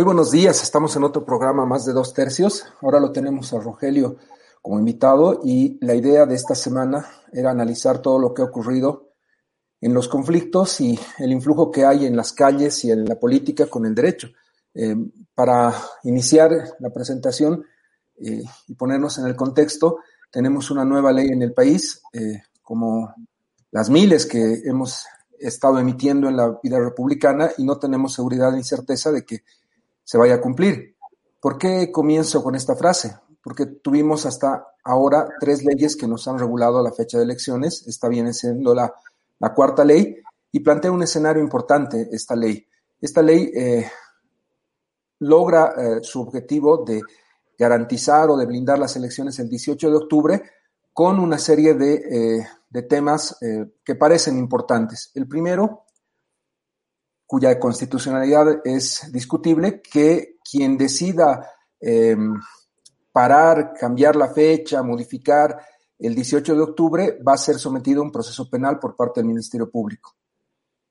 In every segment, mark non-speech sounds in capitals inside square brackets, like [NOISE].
Muy buenos días, estamos en otro programa más de dos tercios. Ahora lo tenemos a Rogelio como invitado y la idea de esta semana era analizar todo lo que ha ocurrido en los conflictos y el influjo que hay en las calles y en la política con el derecho. Eh, para iniciar la presentación eh, y ponernos en el contexto, tenemos una nueva ley en el país, eh, como las miles que hemos estado emitiendo en la vida republicana y no tenemos seguridad ni certeza de que se vaya a cumplir. ¿Por qué comienzo con esta frase? Porque tuvimos hasta ahora tres leyes que nos han regulado la fecha de elecciones. Esta viene siendo la, la cuarta ley y plantea un escenario importante esta ley. Esta ley eh, logra eh, su objetivo de garantizar o de blindar las elecciones el 18 de octubre con una serie de, eh, de temas que parecen importantes. El primero cuya constitucionalidad es discutible, que quien decida em, parar, cambiar la fecha, modificar el 18 de octubre, va a ser sometido a un proceso penal por parte del Ministerio Público.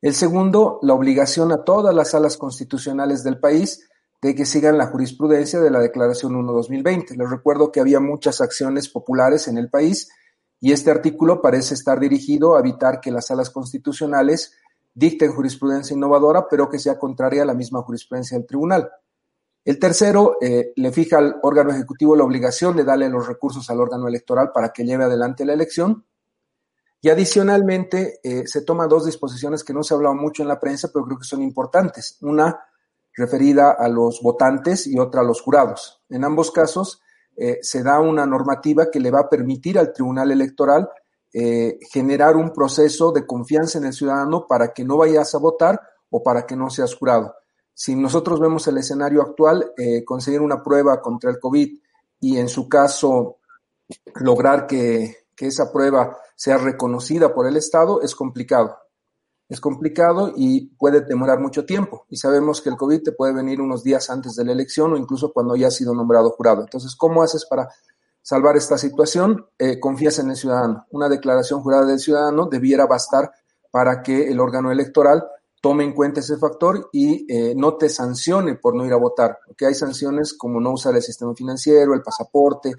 El segundo, la obligación a todas las salas constitucionales del país de que sigan la jurisprudencia de la Declaración 1-2020. Les recuerdo que había muchas acciones populares en el país y este artículo parece estar dirigido a evitar que las salas constitucionales dicten jurisprudencia innovadora, pero que sea contraria a la misma jurisprudencia del tribunal. El tercero, eh, le fija al órgano ejecutivo la obligación de darle los recursos al órgano electoral para que lleve adelante la elección. Y adicionalmente, eh, se toman dos disposiciones que no se ha hablado mucho en la prensa, pero creo que son importantes. Una referida a los votantes y otra a los jurados. En ambos casos, eh, se da una normativa que le va a permitir al Tribunal Electoral eh, generar un proceso de confianza en el ciudadano para que no vayas a votar o para que no seas jurado. Si nosotros vemos el escenario actual, eh, conseguir una prueba contra el COVID y en su caso lograr que, que esa prueba sea reconocida por el Estado es complicado. Es complicado y puede demorar mucho tiempo. Y sabemos que el COVID te puede venir unos días antes de la elección o incluso cuando ya has sido nombrado jurado. Entonces, ¿cómo haces para salvar esta situación, eh, confías en el ciudadano. Una declaración jurada del ciudadano debiera bastar para que el órgano electoral tome en cuenta ese factor y eh, no te sancione por no ir a votar, porque hay sanciones como no usar el sistema financiero, el pasaporte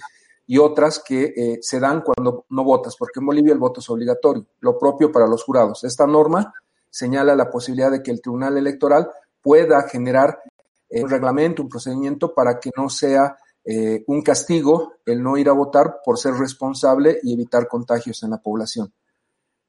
y otras que eh, se dan cuando no votas, porque en Bolivia el voto es obligatorio, lo propio para los jurados. Esta norma señala la posibilidad de que el Tribunal Electoral pueda generar un reglamento, un procedimiento para que no sea eh, un castigo el no ir a votar por ser responsable y evitar contagios en la población.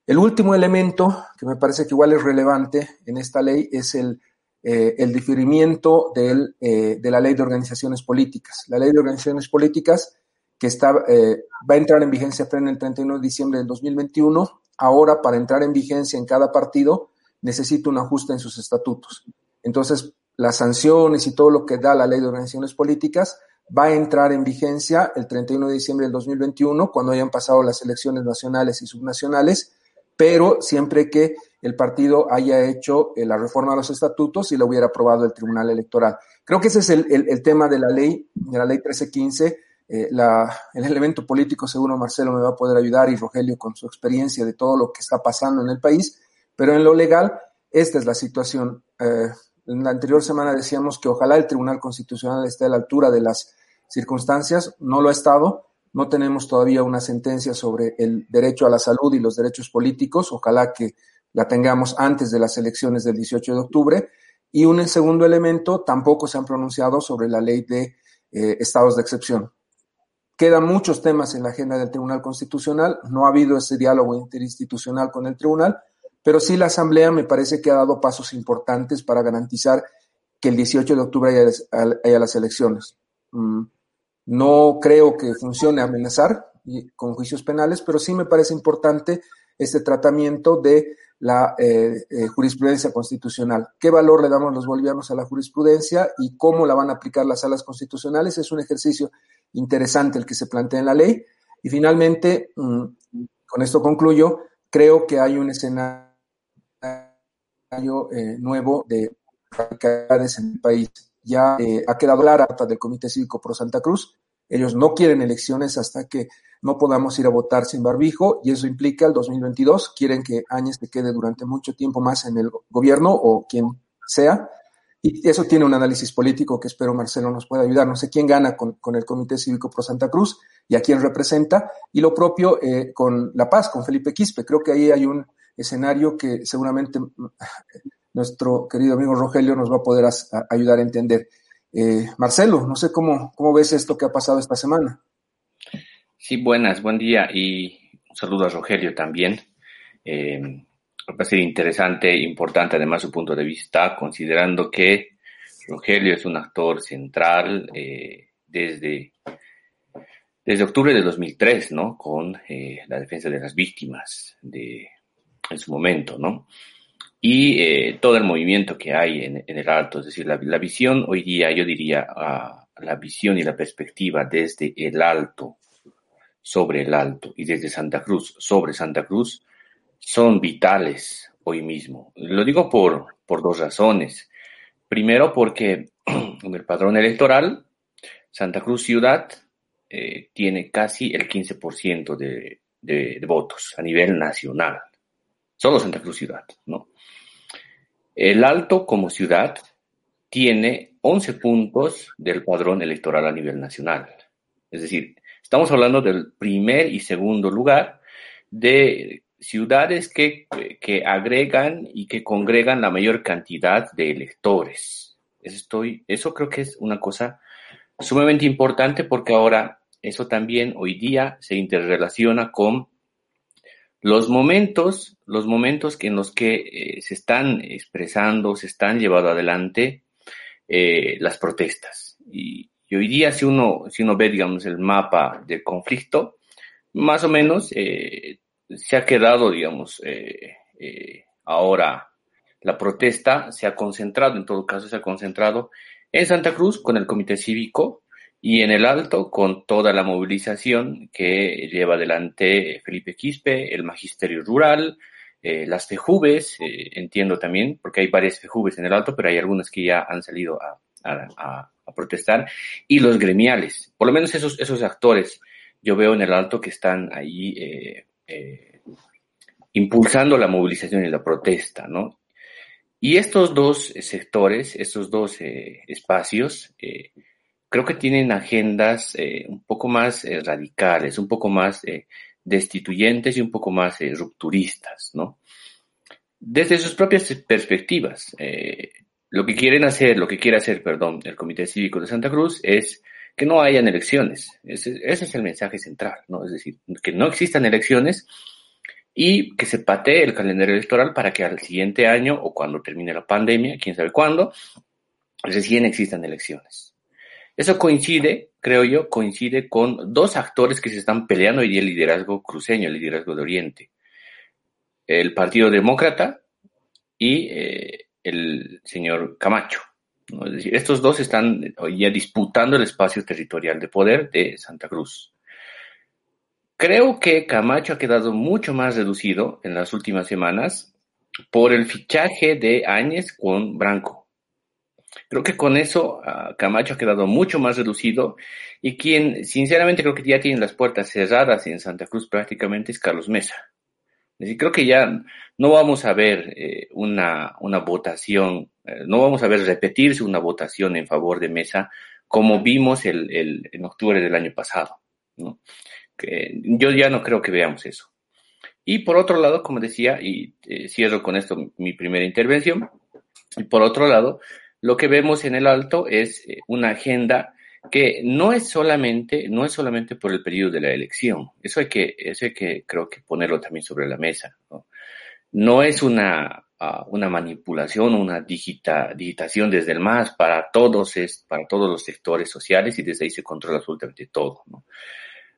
El último elemento que me parece que igual es relevante en esta ley es el, eh, el diferimiento del, eh, de la ley de organizaciones políticas. La ley de organizaciones políticas que está, va a entrar en vigencia plena el 31 de diciembre del 2021. Ahora, para entrar en vigencia en cada partido, necesita un ajuste en sus estatutos. Entonces, las sanciones y todo lo que da la ley de organizaciones políticas va a entrar en vigencia el 31 de diciembre del 2021, cuando hayan pasado las elecciones nacionales y subnacionales, pero siempre que el partido haya hecho eh, la reforma de los estatutos y lo hubiera aprobado el Tribunal Electoral. Creo que ese es el, tema de la ley, de la ley 1315. Eh, la, el elemento político, seguro Marcelo me va a poder ayudar y Rogelio con su experiencia de todo lo que está pasando en el país, pero en lo legal, esta es la situación. Eh, en la anterior semana decíamos que ojalá el Tribunal Constitucional esté a la altura de las circunstancias, no lo ha estado. No tenemos todavía una sentencia sobre el derecho a la salud y los derechos políticos. Ojalá que la tengamos antes de las elecciones del 18 de octubre. Y un segundo elemento, tampoco se han pronunciado sobre la ley de eh, estados de excepción. Quedan muchos temas en la agenda del Tribunal Constitucional. No ha habido ese diálogo interinstitucional con el Tribunal, pero sí la Asamblea me parece que ha dado pasos importantes para garantizar que el 18 de octubre haya, las elecciones. Mm, no creo que funcione amenazar con juicios penales, pero sí me parece importante este tratamiento de la eh, eh, jurisprudencia constitucional. ¿Qué valor le damos los bolivianos a la jurisprudencia y cómo la van a aplicar las salas constitucionales? Es un ejercicio interesante el que se plantea en la ley. Y finalmente, mm, con esto concluyo, creo que hay un escenario eh, nuevo de radicalidades en el país. Ya ha quedado la acta del Comité Cívico Pro Santa Cruz. Ellos no quieren elecciones hasta que no podamos ir a votar sin barbijo y eso implica el 2022. Quieren que Áñez se quede durante mucho tiempo más en el gobierno o quien sea. Y eso tiene un análisis político que espero Marcelo nos pueda ayudar. No sé quién gana con, el Comité Cívico Pro Santa Cruz y a quién representa. Y lo propio eh, con La Paz, con Felipe Quispe. Creo que ahí hay un escenario que seguramente mm, nuestro querido amigo Rogelio nos va a poder ayudar a entender. Eh, Marcelo, no sé cómo, cómo ves esto que ha pasado esta semana. Sí, buenas, buen día y un saludo a Rogelio también. Eh, me parece interesante importante además su punto de vista, considerando que Rogelio es un actor central eh, desde, desde octubre de 2003, ¿no? Con eh, la defensa de las víctimas de, en su momento, ¿no? Y eh, todo el movimiento que hay en, el alto, es decir, la, visión hoy día, yo diría, la visión y la perspectiva desde el alto sobre el Alto y desde Santa Cruz sobre Santa Cruz son vitales hoy mismo. Lo digo por, por dos razones. Primero porque [CLEARS THROAT] en el padrón electoral, Santa Cruz Ciudad eh, tiene casi el 15% de, de, de, votos a nivel nacional. Solo Santa Cruz Ciudad, ¿no? El Alto como ciudad tiene 11 puntos del padrón electoral a nivel nacional. Es decir, Estamos hablando del primer y segundo lugar de ciudades que, que agregan y que congregan la mayor cantidad de electores. Estoy, eso creo que es una cosa sumamente importante porque ahora eso también hoy día se interrelaciona con los momentos, los momentos en los que eh, se están expresando, se están llevando adelante eh, las protestas. Y, hoy día, si uno, si uno ve, digamos, el mapa del conflicto, más o menos eh, se ha quedado, digamos, eh, eh, ahora la protesta se ha concentrado, en todo caso se ha concentrado en Santa Cruz con el Comité Cívico y en el Alto con toda la movilización que lleva adelante Felipe Quispe, el Magisterio Rural, las FEJUVES, entiendo también, porque hay varias FEJUVES en el Alto, pero hay algunas que ya han salido a, protestar, y los gremiales, por lo menos esos, esos actores, yo veo en el alto que están ahí eh, eh, impulsando la movilización y la protesta, ¿no? Y estos dos sectores, estos dos eh, espacios, creo que tienen agendas un poco más radicales, un poco más destituyentes y un poco más rupturistas, ¿no? Desde sus propias perspectivas. Lo que quieren hacer, lo que quiere hacer, perdón, el Comité Cívico de Santa Cruz es que no hayan elecciones. Ese, es el mensaje central, ¿no? Es decir, que no existan elecciones y que se patee el calendario electoral para que al siguiente año o cuando termine la pandemia, quién sabe cuándo, recién existan elecciones. Eso coincide, creo yo, coincide con dos actores que se están peleando hoy día el liderazgo cruceño, el liderazgo de Oriente. El Partido Demócrata y eh, el señor Camacho. Es decir, estos dos están hoy ya disputando el espacio territorial de poder de Santa Cruz. Creo que Camacho ha quedado mucho más reducido en las últimas semanas por el fichaje de Áñez con Branco. Creo que con eso uh, Camacho ha quedado mucho más reducido y quien sinceramente creo que ya tiene las puertas cerradas en Santa Cruz prácticamente es Carlos Mesa. Es decir, creo que ya no vamos a ver eh, una, una, votación, eh, no vamos a ver repetirse una votación en favor de Mesa como vimos el, el, en octubre del año pasado. ¿no? Que yo ya no creo que veamos eso. Y por otro lado, como decía, y eh, cierro con esto mi primera intervención, y por otro lado, lo que vemos en el alto es una agenda que no es solamente, no es solamente por el periodo de la elección. Eso hay que, eso hay que, creo que ponerlo también sobre la mesa. No, es una, uh, una manipulación, una digita, digitación desde el MAS para todos, es, para todos los sectores sociales y desde ahí se controla absolutamente todo.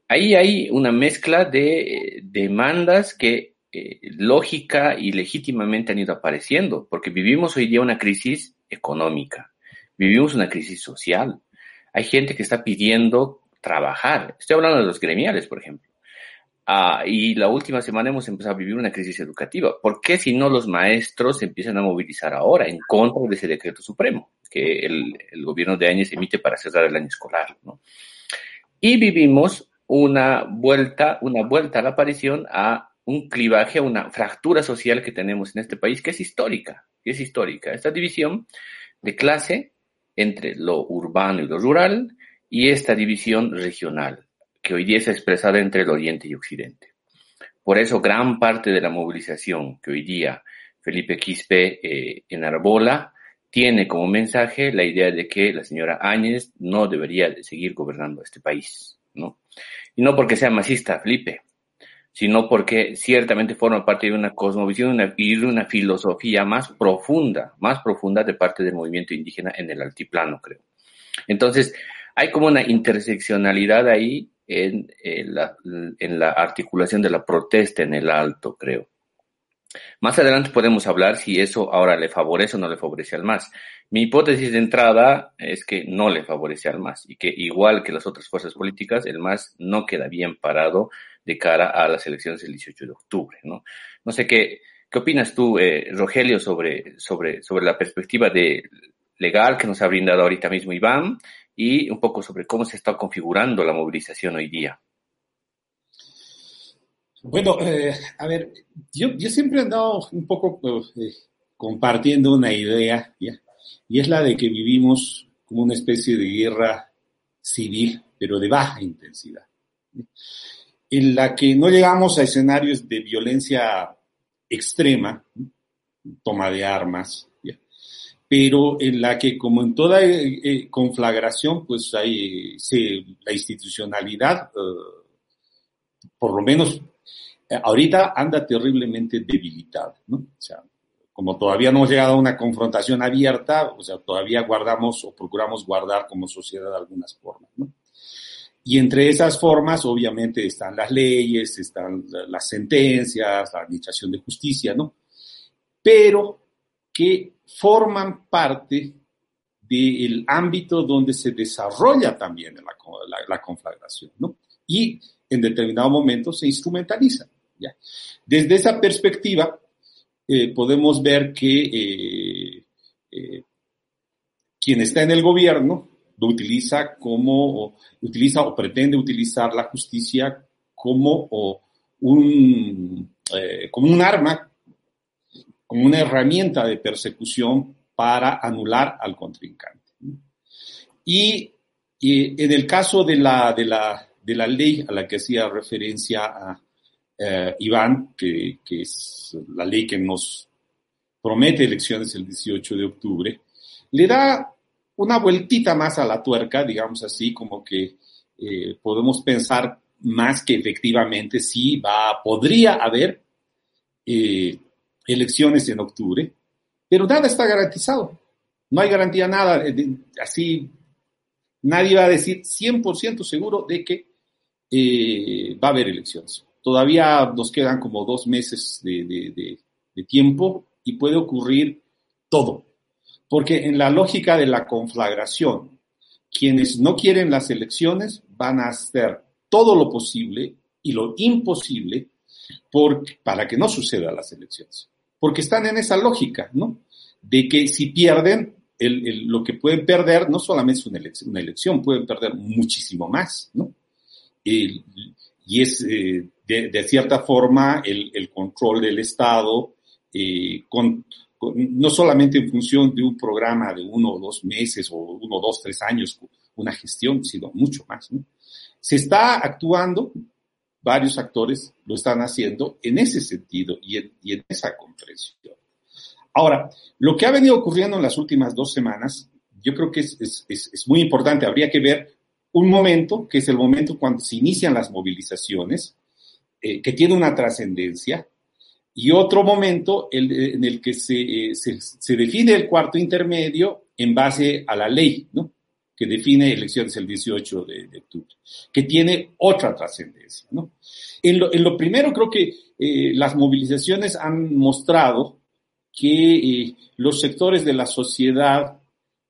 Ahí hay una mezcla de demandas que eh, lógica y legítimamente han ido apareciendo, porque vivimos hoy día una crisis económica, vivimos una crisis social. Hay gente que está pidiendo trabajar. Estoy hablando de los gremiales, por ejemplo. Ah, y la última semana hemos empezado a vivir una crisis educativa. ¿Por qué si no los maestros se empiezan a movilizar ahora en contra de ese decreto supremo que el, gobierno de Áñez emite para cerrar el año escolar? ¿no? Y vivimos una vuelta, una vuelta a la aparición a un clivaje, una fractura social que tenemos en este país que es histórica, que es histórica. Esta división de clase entre lo urbano y lo rural y esta división regional que hoy día es expresada entre el Oriente y Occidente. Por eso gran parte de la movilización que hoy día Felipe Quispe eh, enarbola tiene como mensaje la idea de que la señora Áñez no debería seguir gobernando este país, ¿no? Y no porque sea masista, Felipe, sino porque ciertamente forma parte de una cosmovisión y de una filosofía más profunda, más profunda de parte del movimiento indígena en el altiplano, creo. Entonces, hay como una interseccionalidad ahí en, la, en la articulación de la protesta en el alto, creo. Más adelante podemos hablar si eso ahora le favorece o no le favorece al MAS. Mi hipótesis de entrada es que no le favorece al MAS y que igual que las otras fuerzas políticas, el MAS no queda bien parado de cara a las elecciones del 18 de octubre. No, no sé qué, qué opinas tú, eh, Rogelio, sobre, sobre, sobre la perspectiva legal que nos ha brindado ahorita mismo Iván y un poco sobre cómo se está configurando la movilización hoy día. Bueno, eh, a ver, yo, yo, siempre he andado un poco eh, compartiendo una idea, y es la de que vivimos como una especie de guerra civil, pero de baja intensidad, en la que no llegamos a escenarios de violencia extrema, toma de armas, pero en la que como en toda eh, eh, conflagración, pues hay la institucionalidad, eh, por lo menos ahorita anda terriblemente debilitada, ¿no? O sea, como todavía no hemos llegado a una confrontación abierta, o sea, todavía guardamos o procuramos guardar como sociedad algunas formas, ¿no? Y entre esas formas, obviamente, están las leyes, están las sentencias, la administración de justicia, ¿no? Pero que forman parte del ámbito donde se desarrolla también la, conflagración, ¿no? Y en determinado momento se instrumentaliza. ¿ya? Desde esa perspectiva, eh, podemos ver que eh, eh, quien está en el gobierno utiliza como, o, utiliza o pretende utilizar la justicia como un, como un arma como una herramienta de persecución para anular al contrincante. Y, en el caso de la, de, la, de la ley a la que hacía referencia eh, Iván, que, que, es la ley que nos promete elecciones el 18 de octubre, le da una vueltita más a la tuerca, digamos así, como que eh, podemos pensar más que efectivamente sí va, podría haber eh, elecciones en octubre, pero nada está garantizado. No hay garantía nada. Eh, así, nadie va a decir 100% seguro de que va a haber elecciones. Todavía nos quedan como dos meses de, tiempo y puede ocurrir todo. Porque en la lógica de la conflagración, quienes no quieren las elecciones van a hacer todo lo posible y lo imposible para que no sucedan las elecciones porque están en esa lógica, ¿no? De que si pierden, lo que pueden perder no solamente es una elección, pueden perder muchísimo más, ¿no? y es, eh, de, cierta forma, el, control del Estado, eh, no solamente en función de un programa de uno o dos meses o uno, dos, tres años, una gestión, sino mucho más. Se está actuando varios actores lo están haciendo en ese sentido y en, esa comprensión. Ahora, lo que ha venido ocurriendo en las últimas dos semanas, yo creo que es, muy importante. Habría que ver un momento, que es el momento cuando se inician las movilizaciones, eh, que tiene una trascendencia, y otro momento en el que se, eh, se, se, define el cuarto intermedio en base a la ley, ¿no? que define elecciones el 18 de, octubre, que tiene otra trascendencia. ¿no? En, lo, primero creo que eh, las movilizaciones han mostrado que eh, los sectores de la sociedad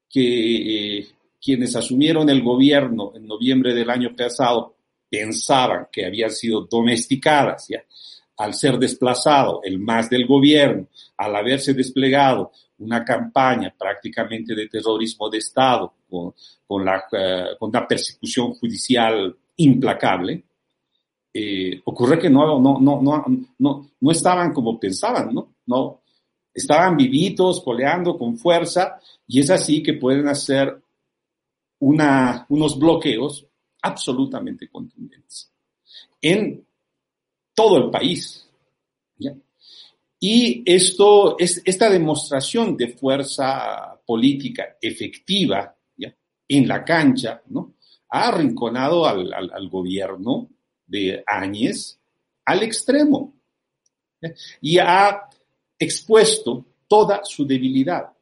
que eh, quienes asumieron el gobierno en noviembre del año pasado pensaban que habían sido domesticadas, ¿ya? Al ser desplazado el más del gobierno, al haberse desplegado una campaña prácticamente de terrorismo de Estado con, la, eh, con una persecución judicial implacable, eh, ocurre que no, no, no, no, no, no estaban como pensaban, ¿no? no estaban vivitos, coleando con fuerza, y es así que pueden hacer una, unos bloqueos absolutamente contundentes en todo el país. Y esto, es, esta demostración de fuerza política efectiva en la cancha, ¿no? ha arrinconado al, al, gobierno de Áñez al extremo y ha expuesto toda su debilidad.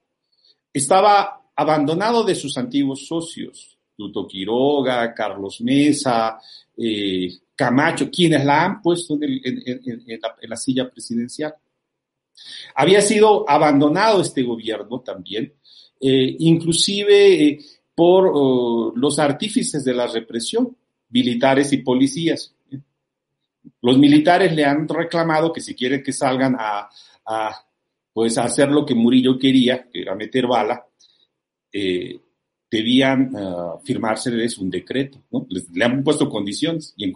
Estaba abandonado de sus antiguos socios, Tuto Quiroga, Carlos Mesa, eh, Camacho, quienes la han puesto en, la, silla presidencial. Había sido abandonado este gobierno también, eh, inclusive eh, por oh, los artífices de la represión, militares y policías. Los militares le han reclamado que si quieren que salgan a, pues, hacer lo que Murillo quería, que era meter bala, eh, debían uh, firmárseles un decreto, ¿no? le han puesto condiciones y en,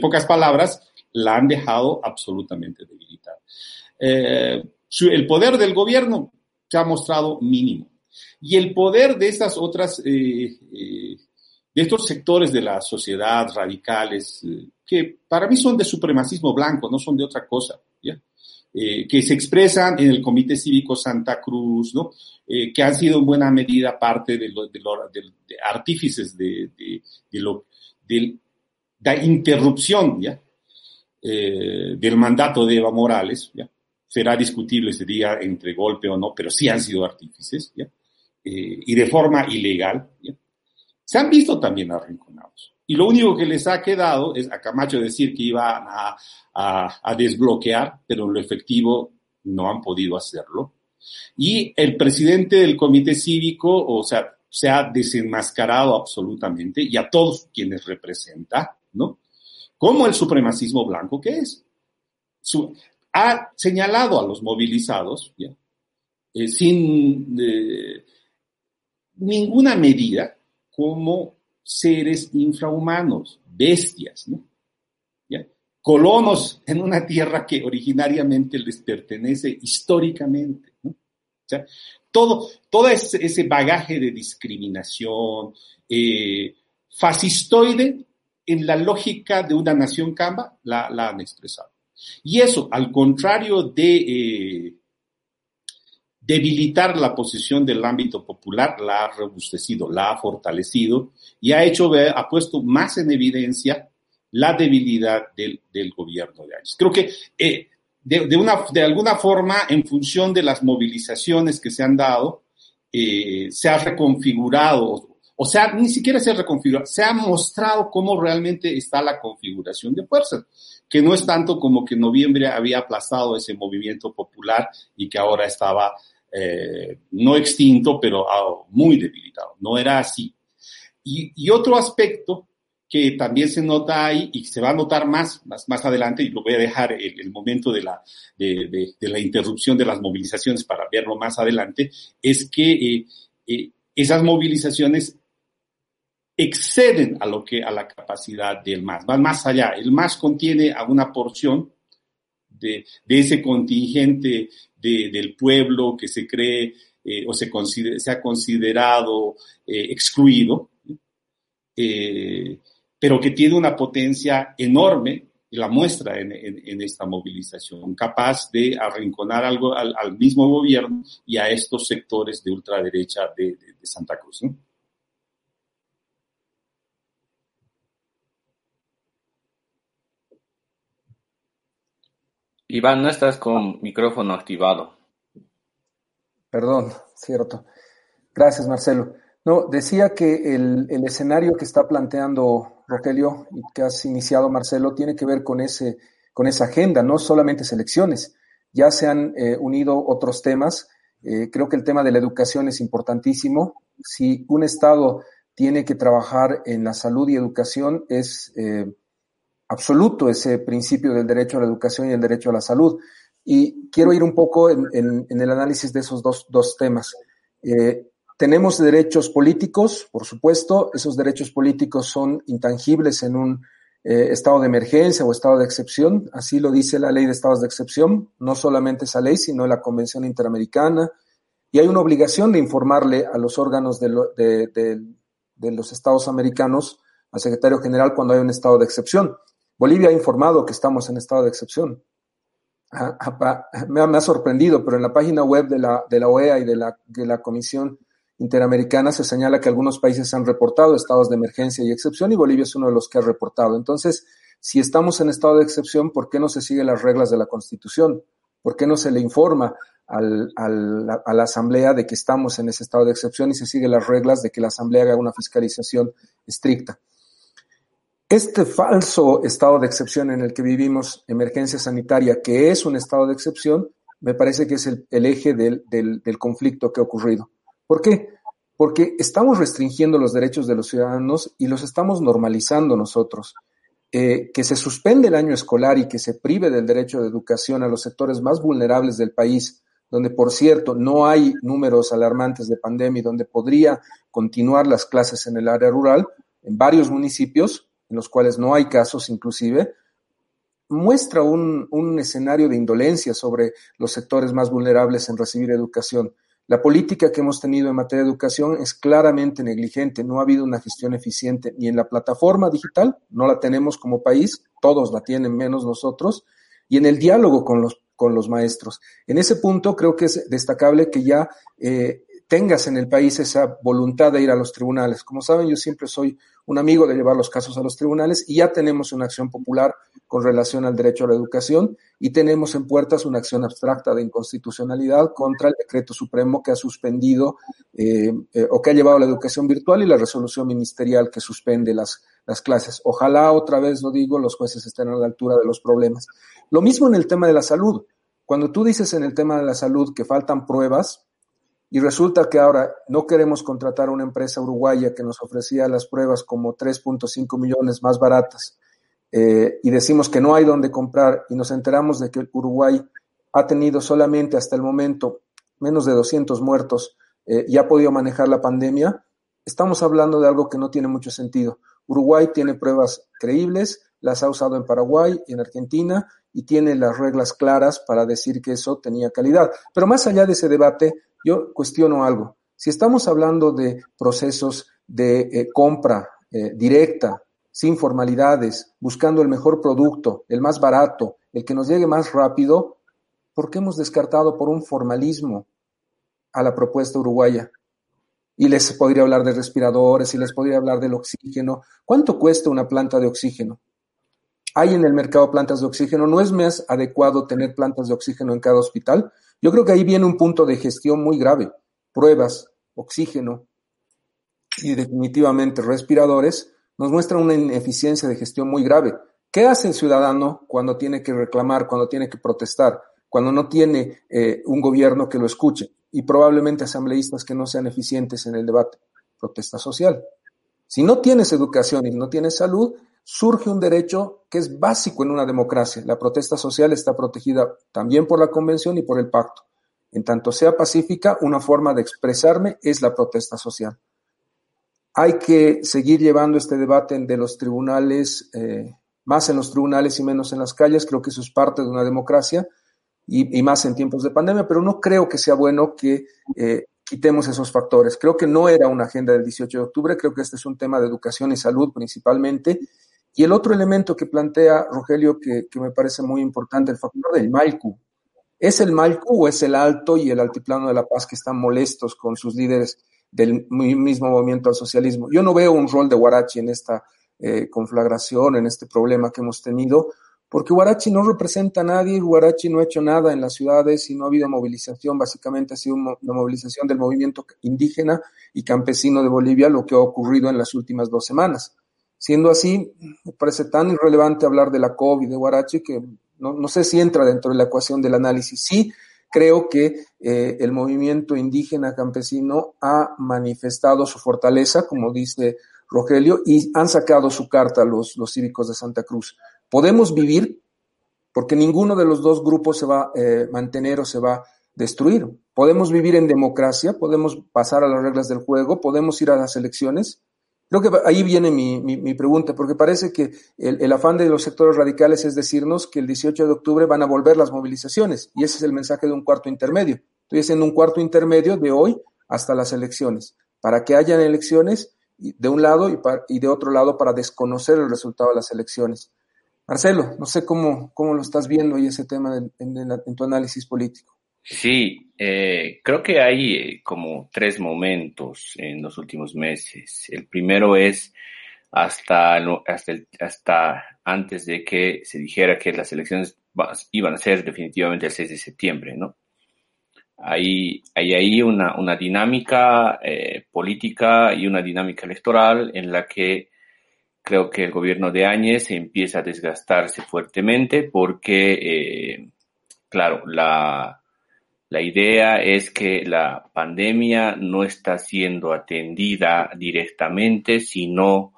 pocas palabras la han dejado absolutamente debilitada. Eh, el poder del gobierno se ha mostrado mínimo y el poder de estas otras, eh, eh, de estos sectores de la sociedad radicales, que para mí son de supremacismo blanco, no son de otra cosa, ¿ya? Eh, que se expresan en el Comité Cívico Santa Cruz, ¿no? Eh, que han sido en buena medida parte de, los de, artífices de, lo, de la interrupción ¿ya? Eh, del mandato de Eva Morales. ¿ya? Será discutible ese día entre golpe o no, pero sí han sido artífices ¿ya? y de forma ilegal. ¿ya? Se han visto también arrinconados. Y lo único que les ha quedado es a Camacho decir que iba a, a, desbloquear, pero en lo efectivo no han podido hacerlo. Y el presidente del comité cívico, o sea, se ha desenmascarado absolutamente y a todos quienes representa, ¿no? Como el supremacismo blanco que es. ha señalado a los movilizados, ¿ya? Eh, sin eh, ninguna medida, como seres infrahumanos, bestias, ¿no? colonos en una tierra que originariamente les pertenece históricamente. ¿no? todo, todo ese, bagaje de discriminación eh, fascistoide en la lógica de una nación camba la, han expresado. Y eso, al contrario de eh, debilitar la posición del ámbito popular, la ha robustecido, la ha fortalecido y ha hecho ha puesto más en evidencia la debilidad del, gobierno de Áñez. Creo que eh, de alguna forma, en función de las movilizaciones que se han dado, eh, se ha reconfigurado, o sea, ni siquiera se ha reconfigurado, se ha mostrado cómo realmente está la configuración de fuerzas, que no es tanto como que en noviembre había aplazado ese movimiento popular y que ahora estaba eh, no extinto, pero ah, muy debilitado. No era así. Y, otro aspecto que también se nota ahí y se va a notar más, más, más adelante, y lo voy a dejar el, el momento de la, de, la interrupción de las movilizaciones para verlo más adelante, es que eh, eh, esas movilizaciones exceden a lo que a la capacidad del MAS, van más allá. El MAS contiene a una porción de, de ese contingente de, del pueblo que se cree eh, o se, se ha considerado eh, excluido. Eh, pero que tiene una potencia enorme y la muestra en, esta movilización, capaz de arrinconar algo al, mismo gobierno y a estos sectores de ultraderecha de, Santa Cruz. Iván, no estás con micrófono activado. Perdón, cierto. Gracias, Marcelo. No, decía que el, el, escenario que está planteando Rogelio y que has iniciado Marcelo tiene que ver con, ese, con esa agenda, no solamente selecciones. Ya se han eh, unido otros temas. Eh, creo que el tema de la educación es importantísimo. Si un Estado tiene que trabajar en la salud y educación, es eh, absoluto ese principio del derecho a la educación y el derecho a la salud. Y quiero ir un poco en, el análisis de esos dos, dos temas. Eh, tenemos derechos políticos, por supuesto, esos derechos políticos son intangibles en un eh, estado de emergencia o estado de excepción, así lo dice la ley de estados de excepción, no solamente esa ley, sino la Convención Interamericana, y hay una obligación de informarle a los órganos de los estados americanos, al secretario general, cuando hay un estado de excepción. Bolivia ha informado que estamos en estado de excepción. Me ha, me ha sorprendido, pero en la página web de la, de la OEA y de la, de la Comisión Interamericana se señala que algunos países han reportado estados de emergencia y excepción y Bolivia es uno de los que ha reportado. Entonces, si estamos en estado de excepción, ¿por qué no se siguen las reglas de la Constitución? ¿Por qué no se le informa a la Asamblea de que estamos en ese estado de excepción y se siguen las reglas de que la Asamblea haga una fiscalización estricta? Este falso estado de excepción en el que vivimos, emergencia sanitaria, que es un estado de excepción, me parece que es el, eje del conflicto que ha ocurrido. ¿Por qué? Porque estamos restringiendo los derechos de los ciudadanos y los estamos normalizando nosotros. Eh, que se suspende el año escolar y que se prive del derecho de educación a los sectores más vulnerables del país, donde, por cierto, no hay números alarmantes de pandemia y donde podría continuar las clases en el área rural, en varios municipios, en los cuales no hay casos inclusive, muestra un, un escenario de indolencia sobre los sectores más vulnerables en recibir educación. La política que hemos tenido en materia de educación es claramente negligente, no ha habido una gestión eficiente ni en la plataforma digital, no la tenemos como país, todos la tienen menos nosotros, y en el diálogo con los, con los maestros. En ese punto creo que es destacable que ya eh, tengas en el país esa voluntad de ir a los tribunales. Como saben, yo siempre soy un amigo de llevar los casos a los tribunales y ya tenemos una acción popular con relación al derecho a la educación y tenemos en puertas una acción abstracta de inconstitucionalidad contra el decreto supremo que ha suspendido eh, eh, o que ha llevado la educación virtual y la resolución ministerial que suspende las, las clases. Ojalá otra vez lo digo, los jueces estén a la altura de los problemas. Lo mismo en el tema de la salud. Cuando tú dices en el tema de la salud que faltan pruebas, y resulta que ahora no queremos contratar a una empresa uruguaya que nos ofrecía las pruebas como 3.5 millones más baratas eh, y decimos que no hay donde comprar y nos enteramos de que Uruguay ha tenido solamente hasta el momento menos de 200 muertos eh, y ha podido manejar la pandemia, estamos hablando de algo que no tiene mucho sentido. Uruguay tiene pruebas creíbles, las ha usado en Paraguay y en Argentina y tiene las reglas claras para decir que eso tenía calidad. Pero más allá de ese debate, yo cuestiono algo. Si estamos hablando de procesos de eh, compra eh, directa, sin formalidades, buscando el mejor producto, el más barato, el que nos llegue más rápido, ¿por qué hemos descartado por un formalismo a la propuesta uruguaya? Y les podría hablar de respiradores, y les podría hablar del oxígeno. ¿Cuánto cuesta una planta de oxígeno? ¿Hay en el mercado plantas de oxígeno? ¿No es más adecuado tener plantas de oxígeno en cada hospital? Yo creo que ahí viene un punto de gestión muy grave. Pruebas, oxígeno y definitivamente respiradores nos muestran una ineficiencia de gestión muy grave. ¿Qué hace el ciudadano cuando tiene que reclamar, cuando tiene que protestar, cuando no tiene eh, un gobierno que lo escuche y probablemente asambleístas que no sean eficientes en el debate? Protesta social. Si no tienes educación y no tienes salud, surge un derecho que es básico en una democracia. La protesta social está protegida también por la Convención y por el pacto. En tanto sea pacífica, una forma de expresarme es la protesta social. Hay que seguir llevando este debate de los tribunales, eh, más en los tribunales y menos en las calles. Creo que eso es parte de una democracia y, más en tiempos de pandemia, pero no creo que sea bueno que eh, quitemos esos factores. Creo que no era una agenda del 18 de octubre, creo que este es un tema de educación y salud principalmente y el otro elemento que plantea Rogelio, que, que me parece muy importante, el factor del Malcu. ¿Es el Malcu o es el Alto y el Altiplano de la Paz que están molestos con sus líderes del mismo movimiento al socialismo? Yo no veo un rol de Guarachi en esta eh, conflagración, en este problema que hemos tenido, porque Huarachi no representa a nadie, Huarachi no ha hecho nada en las ciudades y no ha habido movilización, básicamente ha sido una movilización del movimiento indígena y campesino de Bolivia, lo que ha ocurrido en las últimas dos semanas. Siendo así, me parece tan irrelevante hablar de la COVID de Huarachi que no, no sé si entra dentro de la ecuación del análisis. Sí, creo que eh, el movimiento indígena campesino ha manifestado su fortaleza, como dice Rogelio, y han sacado su carta los, los cívicos de Santa Cruz. Podemos vivir porque ninguno de los dos grupos se va a eh, mantener o se va a destruir. Podemos vivir en democracia, podemos pasar a las reglas del juego, podemos ir a las elecciones. Creo que ahí viene mi, mi, pregunta, porque parece que el, el, afán de los sectores radicales es decirnos que el 18 de octubre van a volver las movilizaciones, y ese es el mensaje de un cuarto intermedio. Estoy haciendo un cuarto intermedio de hoy hasta las elecciones, para que hayan elecciones de un lado y, y de otro lado para desconocer el resultado de las elecciones. Marcelo, no sé cómo, cómo lo estás viendo y ese tema en, tu análisis político. Sí, eh, creo que hay eh, como tres momentos en los últimos meses. El primero es hasta, hasta, hasta antes de que se dijera que las elecciones iban a ser definitivamente el 6 de septiembre, ¿no? Hay, hay ahí una, una dinámica eh, política y una dinámica electoral en la que creo que el gobierno de Áñez empieza a desgastarse fuertemente porque, eh, claro, la, la idea es que la pandemia no está siendo atendida directamente, sino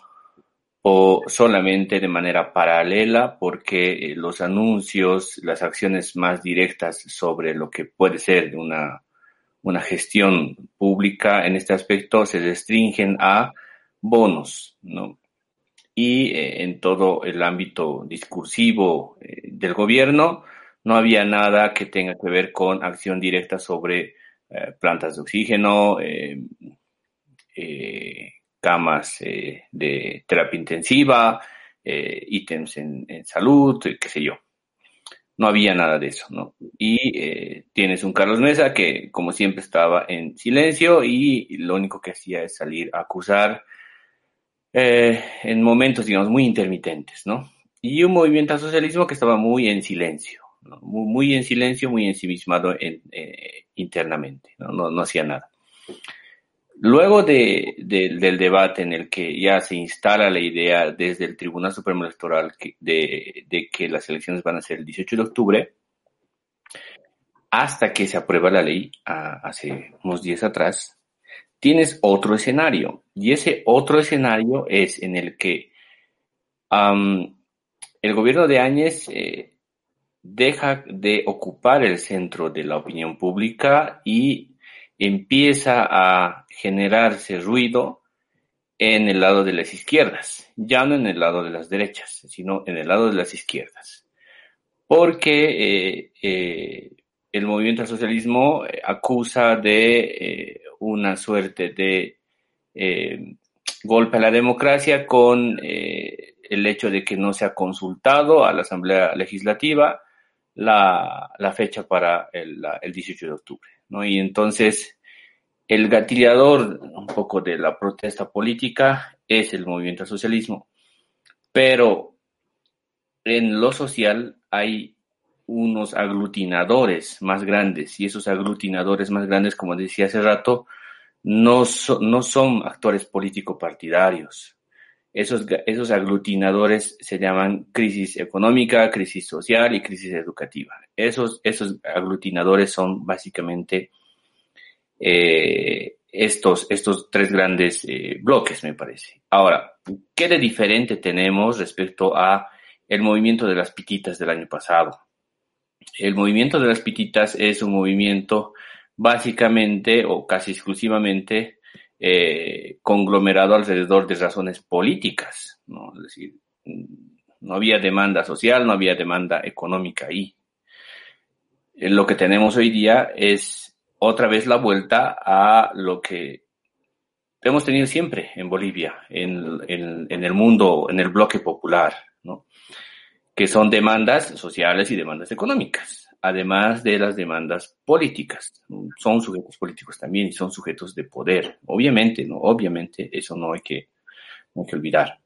o solamente de manera paralela, porque eh, los anuncios, las acciones más directas sobre lo que puede ser una, una gestión pública en este aspecto se restringen a bonos, ¿no? y eh, en todo el ámbito discursivo eh, del gobierno no había nada que tenga que ver con acción directa sobre eh, plantas de oxígeno, camas de terapia intensiva, ítems en, en, salud, qué sé yo. No había nada de eso, ¿no? Y tienes un Carlos Mesa que, como siempre, estaba en silencio y lo único que hacía es salir a acusar eh, en momentos, digamos, muy intermitentes, ¿no? Y un movimiento al socialismo que estaba muy en silencio, muy, en silencio, muy ensimismado en, eh, internamente, ¿no? ¿no? Hacía nada. Luego de, de, del debate en el que ya se instala la idea desde el Tribunal Supremo Electoral de, de que las elecciones van a ser el 18 de octubre, hasta que se aprueba la ley hace unos días atrás, tienes otro escenario y ese otro escenario es en el que el gobierno de Áñez eh, deja de ocupar el centro de la opinión pública y empieza a generarse ruido en el lado de las izquierdas, ya no en el lado de las derechas, sino en el lado de las izquierdas. Porque eh, eh, el movimiento al socialismo acusa de una suerte de eh, golpe a la democracia con eh, el hecho de que no se ha consultado a la Asamblea Legislativa la, la fecha para el, el, 18 de octubre. ¿no? Y entonces el gatillador un poco de la protesta política es el movimiento al socialismo, pero en lo social hay unos aglutinadores más grandes y esos aglutinadores más grandes, como decía hace rato, no, no son actores político-partidarios. Esos, esos aglutinadores se llaman crisis económica, crisis social y crisis educativa. Esos, esos aglutinadores son básicamente eh, estos, estos tres grandes eh, bloques, me parece. Ahora, ¿qué de diferente tenemos respecto a el movimiento de las pititas del año pasado? El movimiento de las pititas es un movimiento básicamente o casi exclusivamente eh, conglomerado alrededor de razones políticas, ¿no? Es decir, no había demanda social, no había demanda económica ahí. Eh, lo que tenemos hoy día es otra vez la vuelta a lo que hemos tenido siempre en Bolivia, en, en, en el mundo, en el bloque popular, ¿no? que son demandas sociales y demandas económicas, además de las demandas políticas. Son sujetos políticos también y son sujetos de poder. Obviamente, ¿no? Obviamente, eso no hay que, no hay que olvidar.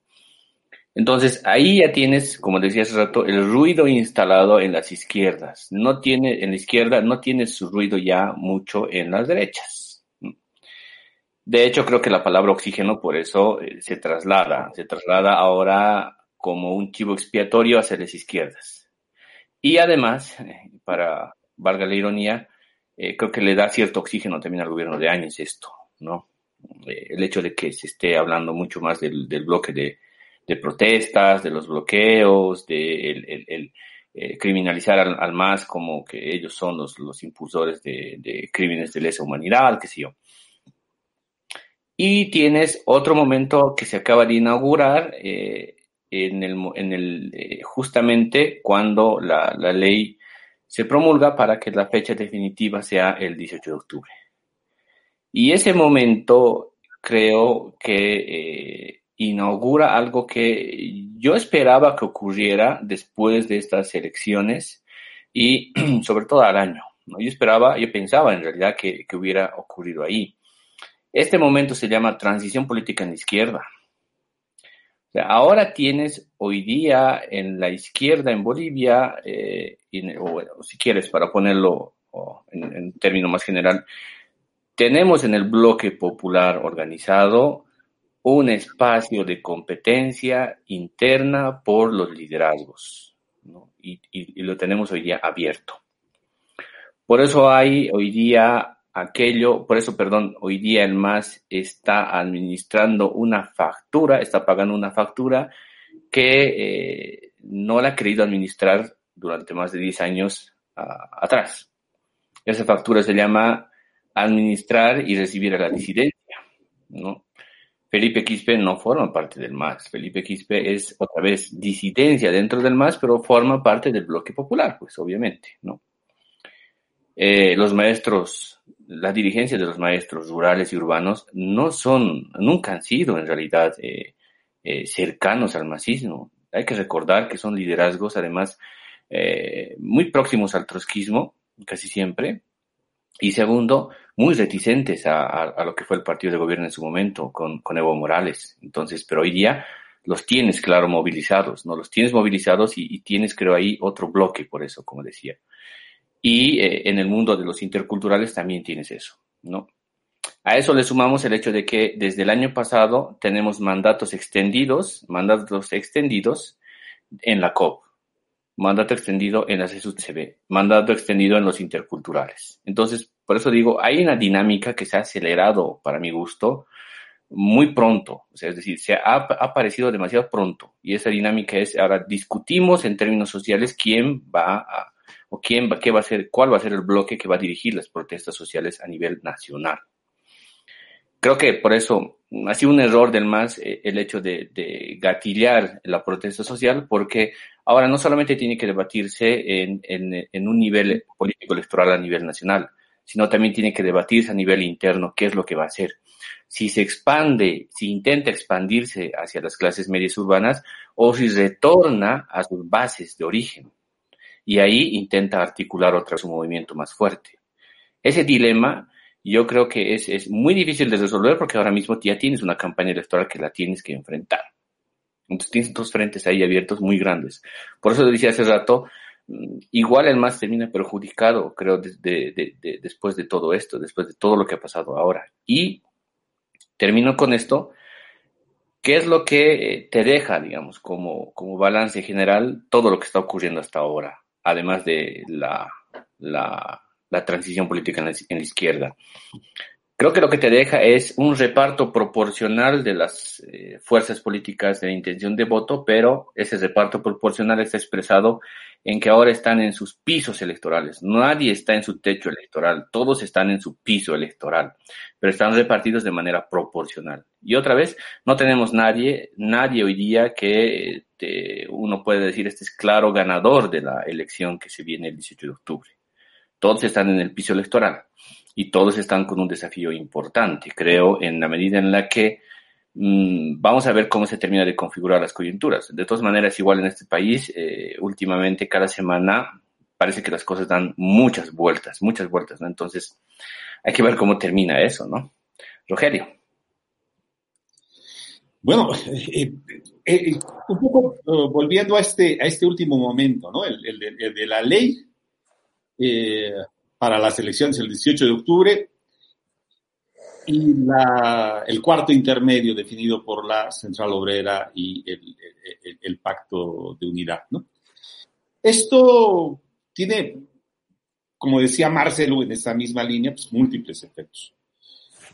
Entonces, ahí ya tienes, como decía hace rato, el ruido instalado en las izquierdas. No tiene, en la izquierda no tiene su ruido ya mucho en las derechas. De hecho, creo que la palabra oxígeno por eso eh, se traslada, se traslada ahora como un chivo expiatorio hacia las izquierdas. Y además, eh, para valga la ironía, eh, creo que le da cierto oxígeno también al gobierno de Áñez esto, ¿no? el hecho de que se esté hablando mucho más del bloque de, de protestas, de los bloqueos, de eh, criminalizar al, al, MAS como que ellos son los, los impulsores de, crímenes de lesa humanidad, qué sé yo. Y tienes otro momento que se acaba de inaugurar eh, en el, en el, eh, justamente cuando la, la, ley se promulga para que la fecha definitiva sea el 18 de octubre. Y ese momento creo que inaugura algo que yo esperaba que ocurriera después de estas elecciones y [CLEARS THROAT] sobre todo al año. Yo esperaba, yo pensaba en realidad que, hubiera ocurrido ahí. Este momento se llama transición política en la izquierda. Ahora tienes hoy día en la izquierda en Bolivia, eh, o, si quieres, para ponerlo en, en término más general, tenemos en el bloque popular organizado un espacio de competencia interna por los liderazgos, y, lo tenemos hoy día abierto. Por eso hay hoy día aquello, por eso, perdón, hoy día el MAS está administrando una factura, está pagando una factura que eh, no la ha querido administrar durante más de 10 años atrás. Esa factura se llama administrar y recibir a la disidencia. Felipe Quispe no forma parte del MAS. Felipe Quispe es otra vez disidencia dentro del MAS, pero forma parte del bloque popular, pues obviamente, ¿no? Eh, los maestros, la dirigencia de los maestros rurales y urbanos no son, nunca han sido en realidad eh, eh, cercanos al masismo. Hay que recordar que son liderazgos, además, muy próximos al trotskismo, casi siempre, y segundo, muy reticentes a, lo que fue el partido de gobierno en su momento con, Evo Morales. Entonces, pero hoy día los tienes, claro, movilizados, ¿no? Los tienes movilizados y, tienes, creo, ahí otro bloque, por eso, como decía. Y eh, en el mundo de los interculturales también tienes eso, ¿no? A eso le sumamos el hecho de que desde el año pasado tenemos mandatos extendidos, mandatos extendidos en la COP mandato extendido en la CSUCB, mandato extendido en los interculturales. Entonces, por eso digo, hay una dinámica que se ha acelerado, para mi gusto, muy pronto. O sea, es decir, se ha, aparecido demasiado pronto. Y esa dinámica es, ahora discutimos en términos sociales quién va a, o quién va, qué va a ser, cuál va a ser el bloque que va a dirigir las protestas sociales a nivel nacional. Creo que por eso ha sido un error del MAS eh, el hecho de, de, gatillar la protesta social, porque ahora no solamente tiene que debatirse en, en, en, un nivel político electoral a nivel nacional, sino también tiene que debatirse a nivel interno qué es lo que va a hacer. Si se expande, si intenta expandirse hacia las clases medias urbanas o si retorna a sus bases de origen. Y ahí intenta articular otra vez un movimiento más fuerte. Ese dilema yo creo que es, es muy difícil de resolver porque ahora mismo ya tienes una campaña electoral que la tienes que enfrentar. Entonces tienes dos frentes ahí abiertos muy grandes. Por eso decía hace rato, mm, igual el más termina perjudicado, creo, después de todo esto, después de todo lo que ha pasado ahora. Y termino con esto. ¿Qué es lo que eh, te deja, digamos, como, como balance general todo lo que está ocurriendo hasta ahora? Además de la, la transición política en la, izquierda. Creo que lo que te deja es un reparto proporcional de las eh, fuerzas políticas de intención de voto, pero ese reparto proporcional está expresado en que ahora están en sus pisos electorales. Nadie está en su techo electoral, todos están en su piso electoral, pero están repartidos de manera proporcional. Y otra vez, no tenemos nadie, nadie hoy día que eh, uno puede decir este es claro ganador de la elección que se viene el 18 de octubre. Todos están en el piso electoral y todos están con un desafío importante, creo, en la medida en la que mm, vamos a ver cómo se termina de configurar las coyunturas. De todas maneras, igual en este país, eh, últimamente cada semana parece que las cosas dan muchas vueltas, muchas vueltas, ¿no? Entonces, hay que ver cómo termina eso, ¿no? Rogelio. Bueno, eh, eh, un poco volviendo a este, a este último momento, ¿no? El, de, la ley eh, para las elecciones el 18 de octubre y el cuarto intermedio definido por la Central Obrera y el, Pacto de Unidad, ¿no? Esto tiene, como decía Marcelo en esa misma línea, pues múltiples efectos.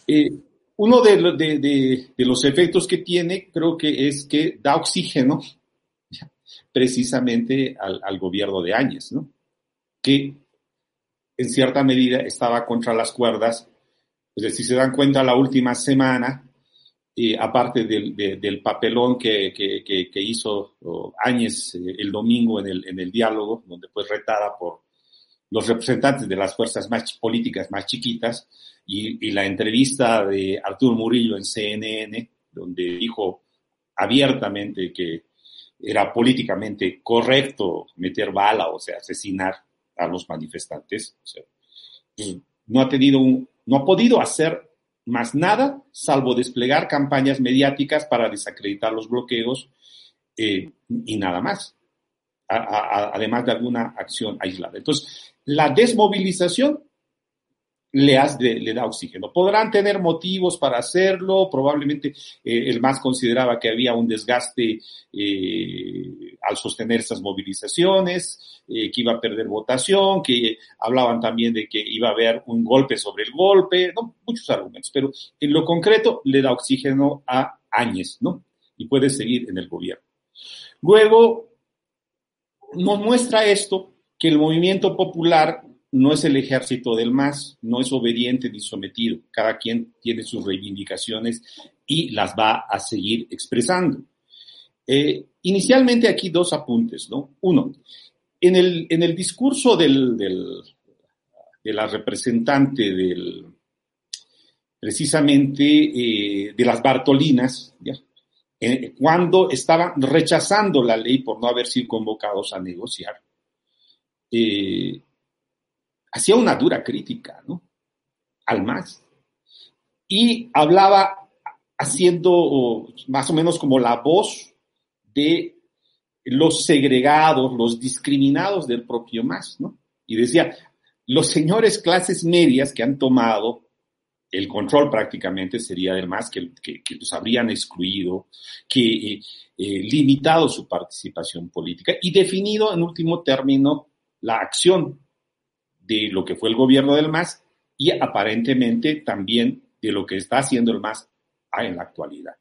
Eh, uno de, los efectos que tiene, creo que es que da oxígeno precisamente al, al gobierno de Áñez, ¿no? que en cierta medida estaba contra las cuerdas. Pues, si se dan cuenta, la última semana, eh, aparte del, de, del papelón que, que, hizo Áñez eh, el domingo en el, en el diálogo, donde fue retada por los representantes de las fuerzas más políticas más chiquitas, y, y, la entrevista de Arturo Murillo en CNN, donde dijo abiertamente que era políticamente correcto meter bala, o sea, asesinar a los manifestantes. No ha tenido un, no ha podido hacer más nada salvo desplegar campañas mediáticas para desacreditar los bloqueos eh, y nada más, además de alguna acción aislada. Entonces, la desmovilización le, has da oxígeno. Podrán tener motivos para hacerlo, probablemente eh, el MAS consideraba que había un desgaste eh, al sostener estas movilizaciones, eh, que iba a perder votación, que hablaban también de que iba a haber un golpe sobre el golpe, muchos argumentos, pero en lo concreto le da oxígeno a Áñez, ¿no? Y puede seguir en el gobierno. Luego, nos muestra esto que el movimiento popular no es el ejército del MAS, no es obediente ni sometido. Cada quien tiene sus reivindicaciones y las va a seguir expresando. Eh, inicialmente aquí dos apuntes, ¿no? Uno, en el, en el discurso del, del, de la representante del, precisamente eh, de las Bartolinas. Eh, cuando estaban rechazando la ley por no haber sido convocados a negociar, hacía una dura crítica, ¿no? Al MAS. Y hablaba haciendo más o menos como la voz de los segregados, los discriminados del propio MAS, ¿no? Y decía, los señores clases medias que han tomado el control prácticamente sería del MAS, que, que, los habrían excluido, que eh, eh, limitado su participación política y definido en último término la acción de lo que fue el gobierno del MAS y aparentemente también de lo que está haciendo el MAS en la actualidad.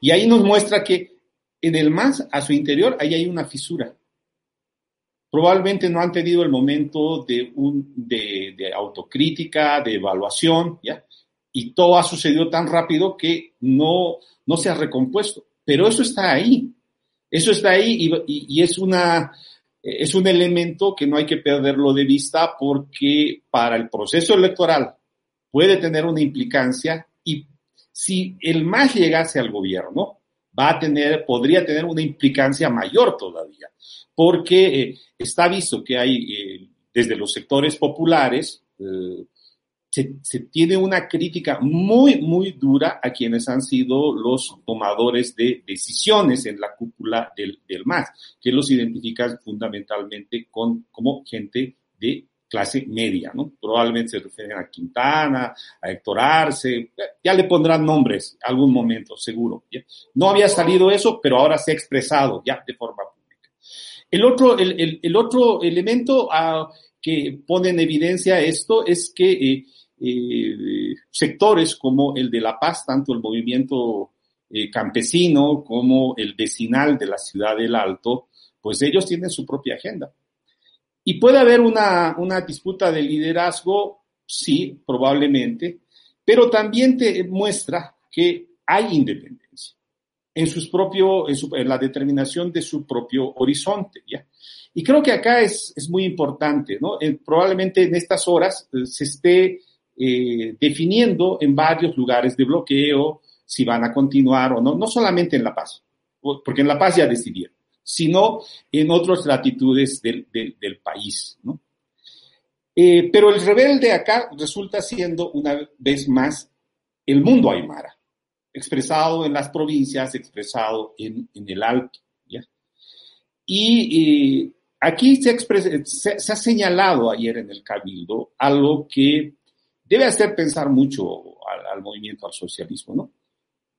Y ahí nos muestra que en el MAS, a su interior, ahí hay una fisura. Probablemente no han tenido el momento de, un, de, de autocrítica, de evaluación, ¿ya? Y todo ha sucedido tan rápido que no, no se ha recompuesto. Pero eso está ahí. Eso está ahí y, y, y es una, es un elemento que no hay que perderlo de vista porque para el proceso electoral puede tener una implicancia y si el MAS llegase al gobierno, va a tener, podría tener una implicancia mayor todavía, porque eh, está visto que hay eh, desde los sectores populares eh, se, se, tiene una crítica muy, muy dura a quienes han sido los tomadores de decisiones en la cúpula del, del MAS, que los identifican fundamentalmente con, como gente de clase media, ¿no? Probablemente se refieren a Quintana, a Héctor Arce, ya le pondrán nombres algún momento, seguro. ¿ya? No había salido eso, pero ahora se ha expresado ya de forma pública. El otro, el, el, el otro elemento uh, que pone en evidencia esto es que eh, eh, sectores como el de La Paz, tanto el movimiento eh, campesino como el vecinal de la ciudad del Alto, pues ellos tienen su propia agenda. Y puede haber una, una disputa de liderazgo, sí, probablemente, pero también te muestra que hay independencia en, sus propio, en, la determinación de su propio horizonte. ¿ya? Y creo que acá es, es muy importante, ¿no? Eh, probablemente en estas horas se esté eh, definiendo en varios lugares de bloqueo si van a continuar o no, no solamente en La Paz, porque en La Paz ya decidieron, sino en otras latitudes del, del, país. ¿no? Eh, pero el rebelde acá resulta siendo una vez más el mundo aymara. expresado en las provincias, expresado en, el alto. Y aquí se, se, ha señalado ayer en el Cabildo algo que debe hacer pensar mucho al, movimiento al socialismo, ¿no?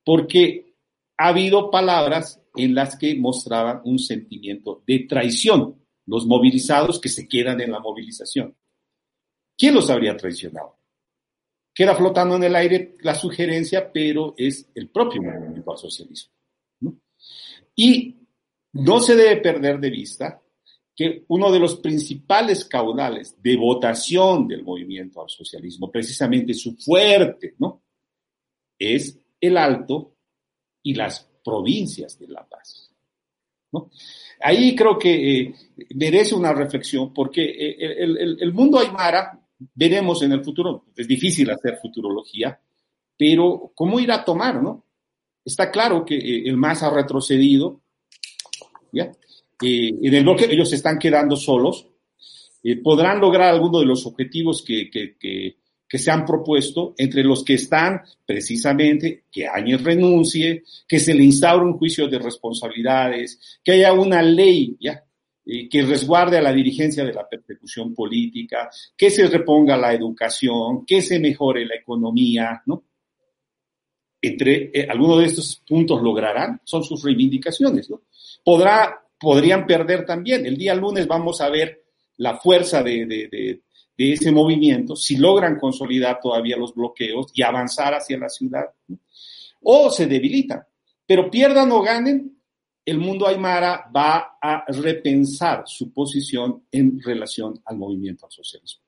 Porque ha habido palabras en las que mostraban un sentimiento de traición, los movilizados que se quedan en la movilización. ¿Quién los habría traicionado? Queda flotando en el aire la sugerencia, pero es el propio movimiento al socialismo. Y no se debe perder de vista que uno de los principales caudales de votación del movimiento al socialismo, precisamente su fuerte, ¿no? Es el Alto y las provincias de La Paz. ¿no? Ahí creo que eh, merece una reflexión porque eh, el, el, mundo aymara, veremos en el futuro, es difícil hacer futurología, pero ¿cómo irá a tomar, no? Está claro que eh, el MAS ha retrocedido, ¿ya? En el bloque ellos se están quedando solos, podrán lograr algunos de los objetivos que, se han propuesto, entre los que están precisamente que Áñez renuncie, que se le instaure un juicio de responsabilidades, que haya una ley que resguarde a la dirigencia de la persecución política, que se reponga la educación, que se mejore la economía, ¿no? Entre eh, algunos de estos puntos lograrán, son sus reivindicaciones, ¿no? Podrá podrían perder también. El día lunes vamos a ver la fuerza de, ese movimiento, si logran consolidar todavía los bloqueos y avanzar hacia la ciudad, o se debilitan. Pero pierdan o ganen, el mundo aymara va a repensar su posición en relación al movimiento al socialismo.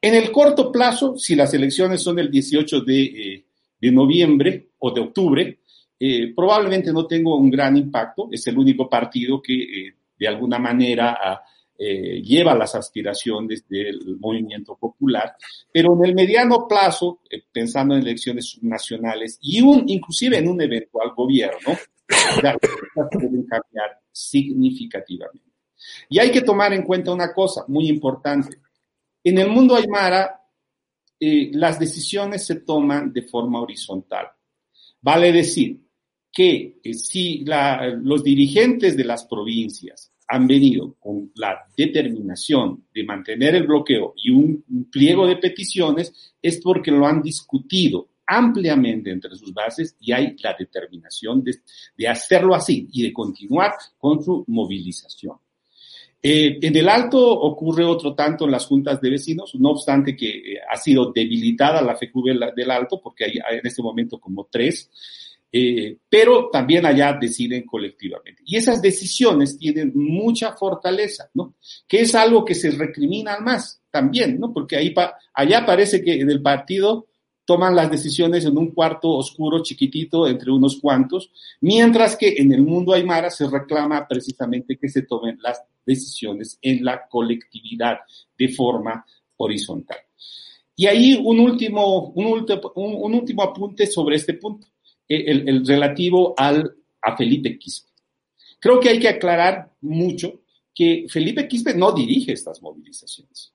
En el corto plazo, si las elecciones son el 18 de, eh, de noviembre o de octubre, eh, probablemente no tengo un gran impacto, es el único partido que eh, de alguna manera eh, lleva las aspiraciones del movimiento popular, pero en el mediano plazo, pensando en elecciones subnacionales y un, inclusive en un eventual gobierno, las cosas pueden cambiar significativamente. Y hay que tomar en cuenta una cosa muy importante. En el mundo aymara, las decisiones se toman de forma horizontal. Vale decir, que eh, si los dirigentes de las provincias han venido con la determinación de mantener el bloqueo y un, pliego de peticiones, es porque lo han discutido ampliamente entre sus bases y hay la determinación de, hacerlo así y de continuar con su movilización. Eh, en el Alto ocurre otro tanto en las juntas de vecinos, no obstante que eh, ha sido debilitada la FECUB del Alto, porque hay, hay en este momento como tres, eh, pero también allá deciden colectivamente. Y esas decisiones tienen mucha fortaleza, ¿no? Que es algo que se recrimina más también, ¿no? Porque ahí allá parece que en el partido toman las decisiones en un cuarto oscuro, chiquitito, entre unos cuantos, mientras que en el mundo aymara se reclama precisamente que se tomen las decisiones en la colectividad de forma horizontal. Y ahí un último, un, un último apunte sobre este punto el, relativo al, a Felipe Quispe. Creo que hay que aclarar mucho que Felipe Quispe no dirige estas movilizaciones.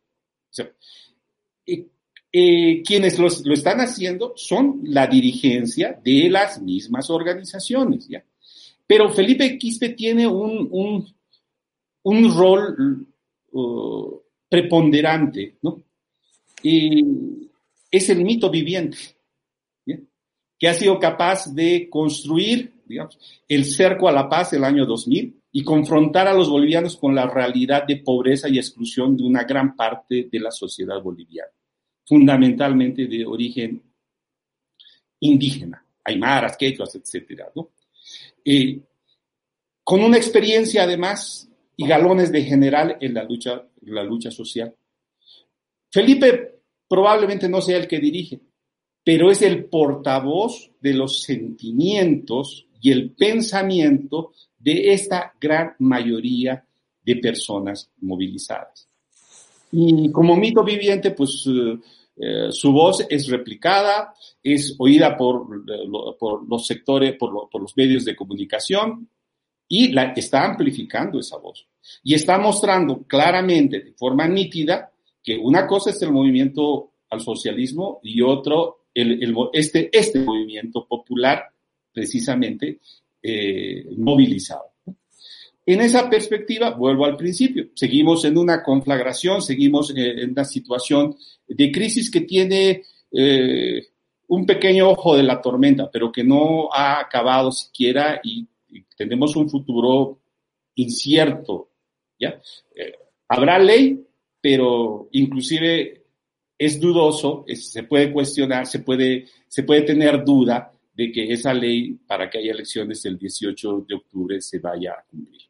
Eh, eh, quienes lo están haciendo son la dirigencia de las mismas organizaciones, ¿ya? Pero Felipe Quispe tiene un, un, rol uh, preponderante, ¿no? es el mito viviente que ha sido capaz de construir, digamos, el cerco a la paz el año 2000 y confrontar a los bolivianos con la realidad de pobreza y exclusión de una gran parte de la sociedad boliviana, fundamentalmente de origen indígena, aymaras, quechuas, etcétera, ¿no? Eh, con una experiencia además y galones de general en la lucha, en la lucha social. Felipe probablemente no sea el que dirige, pero es el portavoz de los sentimientos y el pensamiento de esta gran mayoría de personas movilizadas. Y como mito viviente, pues eh, eh, su voz es replicada, es oída por, por los sectores, por, por, los medios de comunicación y la, está amplificando esa voz. Y está mostrando claramente, de forma nítida, que una cosa es el movimiento al socialismo y otro el, este, este movimiento popular precisamente movilizado. En esa perspectiva, vuelvo al principio, seguimos en una conflagración, seguimos en una situación de crisis que tiene un pequeño ojo de la tormenta, pero que no ha acabado siquiera y, tenemos un futuro incierto. ¿ya? Eh, habrá ley, pero inclusive es dudoso, se puede cuestionar, se puede, se puede tener duda de que esa ley para que haya elecciones el 18 de octubre se vaya a cumplir.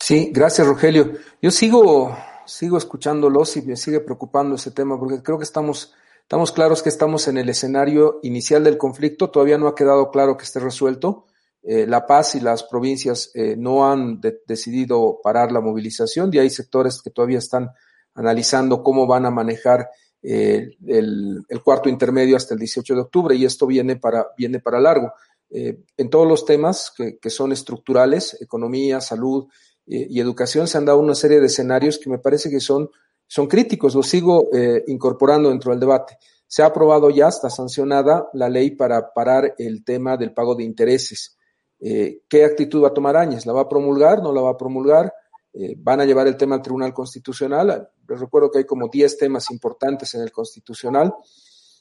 Sí, gracias Rogelio. Yo sigo sigo escuchándolos y me sigue preocupando ese tema porque creo que estamos, estamos claros que estamos en el escenario inicial del conflicto, todavía no ha quedado claro que esté resuelto. Eh, la Paz y las provincias eh, no han decidido parar la movilización y hay sectores que todavía están analizando cómo van a manejar eh, el, cuarto intermedio hasta el 18 de octubre y esto viene para, viene para largo. en todos los temas que, que son estructurales, economía, salud, y educación se han dado una serie de escenarios que me parece que son, son críticos, los sigo eh, incorporando dentro del debate. Se ha aprobado ya, está sancionada la ley para parar el tema del pago de intereses. Eh, ¿Qué actitud va a tomar Áñez? ¿La va a promulgar? ¿No la va a promulgar? Eh, ¿Van a llevar el tema al Tribunal Constitucional? Les recuerdo que hay como 10 temas importantes en el Constitucional.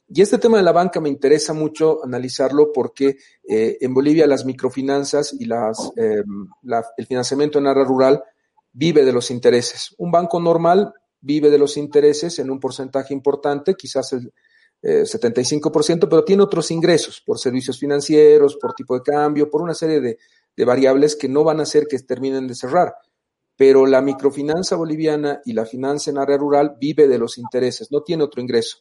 Y este tema de la banca me interesa mucho analizarlo porque eh, en Bolivia las microfinanzas y las, eh, el financiamiento en área rural vive de los intereses. Un banco normal vive de los intereses en un porcentaje importante, quizás el 75%, eh, pero tiene otros ingresos por servicios financieros, por tipo de cambio, por una serie de, de variables que no van a hacer que terminen de cerrar. Pero la microfinanza boliviana y la finanza en área rural vive de los intereses, no tiene otro ingreso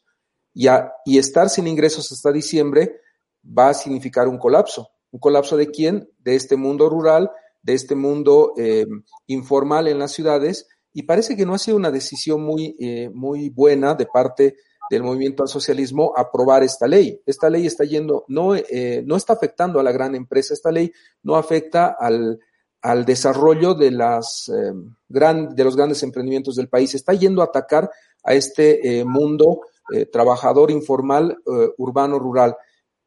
y, estar sin ingresos hasta diciembre va a significar un colapso. ¿Un colapso de quién? De este mundo rural, de este mundo eh, informal en las ciudades, y parece que no ha sido una decisión muy, eh, muy buena de parte del movimiento al socialismo aprobar esta ley. Esta ley está yendo, no, eh, no está afectando a la gran empresa, esta ley no afecta al, al desarrollo de, las, gran, de los grandes emprendimientos del país, está yendo a atacar a este mundo eh, trabajador informal eh, urbano rural.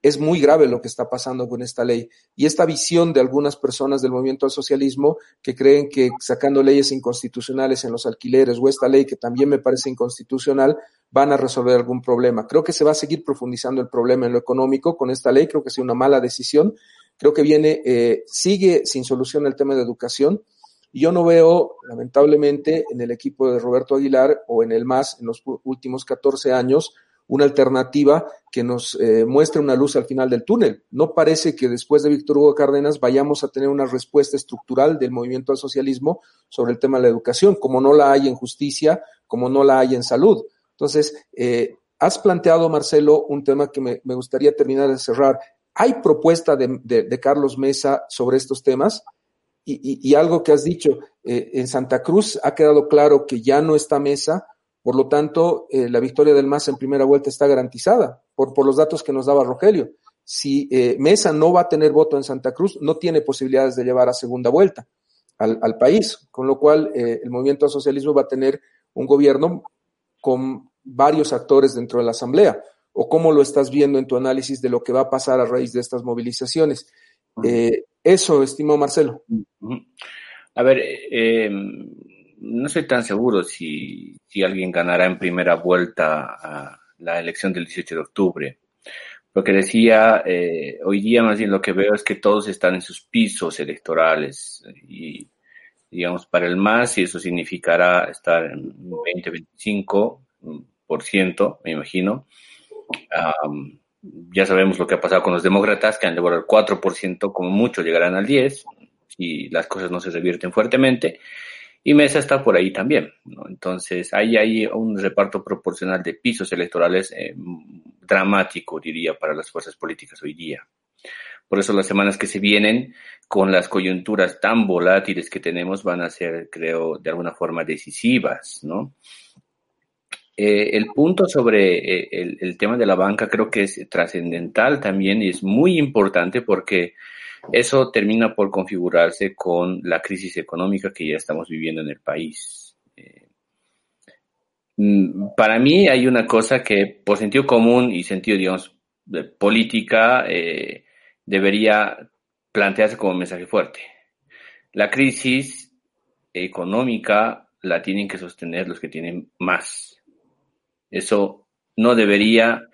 Es muy grave lo que está pasando con esta ley. Y esta visión de algunas personas del movimiento al socialismo que creen que sacando leyes inconstitucionales en los alquileres o esta ley que también me parece inconstitucional van a resolver algún problema. Creo que se va a seguir profundizando el problema en lo económico con esta ley. Creo que es una mala decisión. Creo que viene, eh, sigue sin solución el tema de educación y yo no veo, lamentablemente, en el equipo de Roberto Aguilar o en el MAS en los últimos 14 años, una alternativa que nos eh, muestre una luz al final del túnel. No parece que después de Víctor Hugo Cárdenas vayamos a tener una respuesta estructural del movimiento al socialismo sobre el tema de la educación, como no la hay en justicia, como no la hay en salud. Entonces, eh, has planteado, Marcelo, un tema que me, gustaría terminar de cerrar. ¿Hay propuesta de Carlos Mesa sobre estos temas? Y, algo que has dicho, eh, en Santa Cruz ha quedado claro que ya no está Mesa, por lo tanto, eh, la victoria del MAS en primera vuelta está garantizada por, por los datos que nos daba Rogelio. Si eh, Mesa no va a tener voto en Santa Cruz, no tiene posibilidades de llevar a segunda vuelta al, al país, con lo cual el movimiento al socialismo va a tener un gobierno con varios actores dentro de la Asamblea. ¿O cómo lo estás viendo en tu análisis de lo que va a pasar a raíz de estas movilizaciones? Eh, eso, estimó Marcelo. A ver, eh, no estoy tan seguro si, si, alguien ganará en primera vuelta a la elección del 18 de octubre. Lo que decía, eh, hoy día más bien lo que veo es que todos están en sus pisos electorales y, digamos, para el MAS, y eso significará estar en 20-25%, me imagino ya sabemos lo que ha pasado con los demócratas, que han logrado el 4%, como mucho llegarán al 10%, si las cosas no se revierten fuertemente. Y Mesa está por ahí también. Entonces, ahí hay un reparto proporcional de pisos electorales eh, dramático, diría, para las fuerzas políticas hoy día. Por eso las semanas que se vienen, con las coyunturas tan volátiles que tenemos, van a ser, creo, de alguna forma decisivas, ¿no? Eh, el punto sobre eh, el, tema de la banca creo que es trascendental también y es muy importante porque eso termina por configurarse con la crisis económica que ya estamos viviendo en el país. Eh, mm, para mí hay una cosa que por sentido común y sentido, digamos, política eh, debería plantearse como un mensaje fuerte. La crisis económica la tienen que sostener los que tienen más. Eso no debería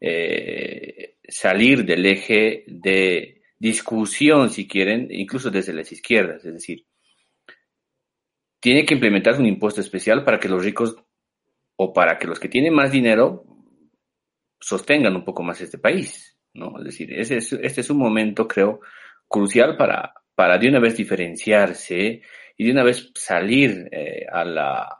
eh, salir del eje de discusión, si quieren, incluso desde las izquierdas. Es decir, tiene que implementarse un impuesto especial para que los ricos o para que los que tienen más dinero sostengan un poco más este país. ¿no? Es decir, ese es, este es un momento, creo, crucial para, para de una vez diferenciarse y de una vez salir eh, a la,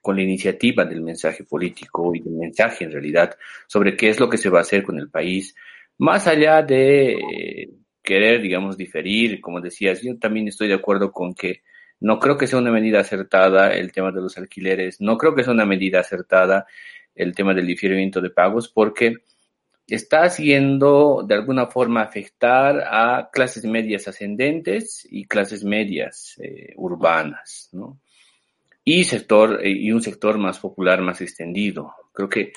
con la iniciativa del mensaje político y del mensaje en realidad sobre qué es lo que se va a hacer con el país, más allá de querer, digamos, diferir, como decías, yo también estoy de acuerdo con que no creo que sea una medida acertada el tema de los alquileres, no creo que sea una medida acertada el tema del diferimiento de pagos, porque está haciendo de alguna forma afectar a clases medias ascendentes y clases medias eh, urbanas, ¿no? Y sector, eh, y un sector más popular, más extendido. Creo que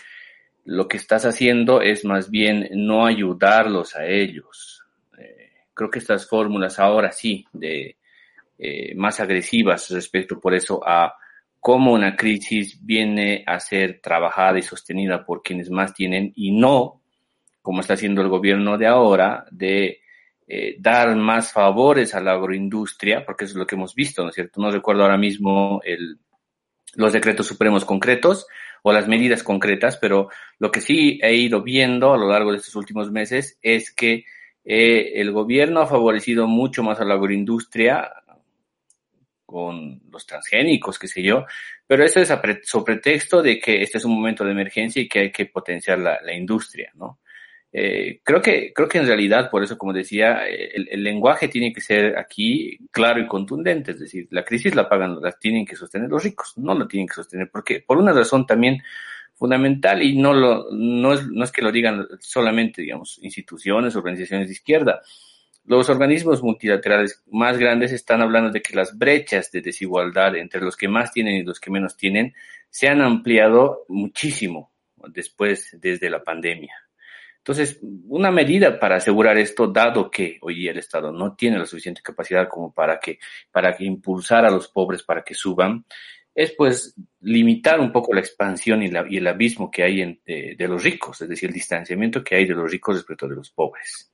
lo que estás haciendo es más bien no ayudarlos a ellos. Eh, creo que estas fórmulas ahora sí, de más agresivas respecto por eso a cómo una crisis viene a ser trabajada y sostenida por quienes más tienen y no como está haciendo el gobierno de ahora, de eh, dar más favores a la agroindustria, porque eso es lo que hemos visto, ¿no es cierto? No recuerdo ahora mismo el, los decretos supremos concretos o las medidas concretas, pero lo que sí he ido viendo a lo largo de estos últimos meses es que eh, el gobierno ha favorecido mucho más a la agroindustria con los transgénicos, qué sé yo, pero eso es sobre pretexto de que este es un momento de emergencia y que hay que potenciar la, la industria, ¿no? Eh, creo que creo que en realidad por eso como decía el, el, lenguaje tiene que ser aquí claro y contundente es decir la crisis la pagan la tienen que sostener los ricos no lo tienen que sostener. Porque por una razón también fundamental y no lo no es no es que lo digan solamente digamos instituciones organizaciones de izquierda. Los organismos multilaterales más grandes están hablando de que las brechas de desigualdad entre los que más tienen y los que menos tienen se han ampliado muchísimo después desde la pandemia entonces, una medida para asegurar esto, dado que hoy día el Estado no tiene la suficiente capacidad como para que, para que impulsar a los pobres para que suban, es pues limitar un poco la expansión y, la, y el abismo que hay en, de, de, los ricos, es decir, el distanciamiento que hay de los ricos respecto de los pobres.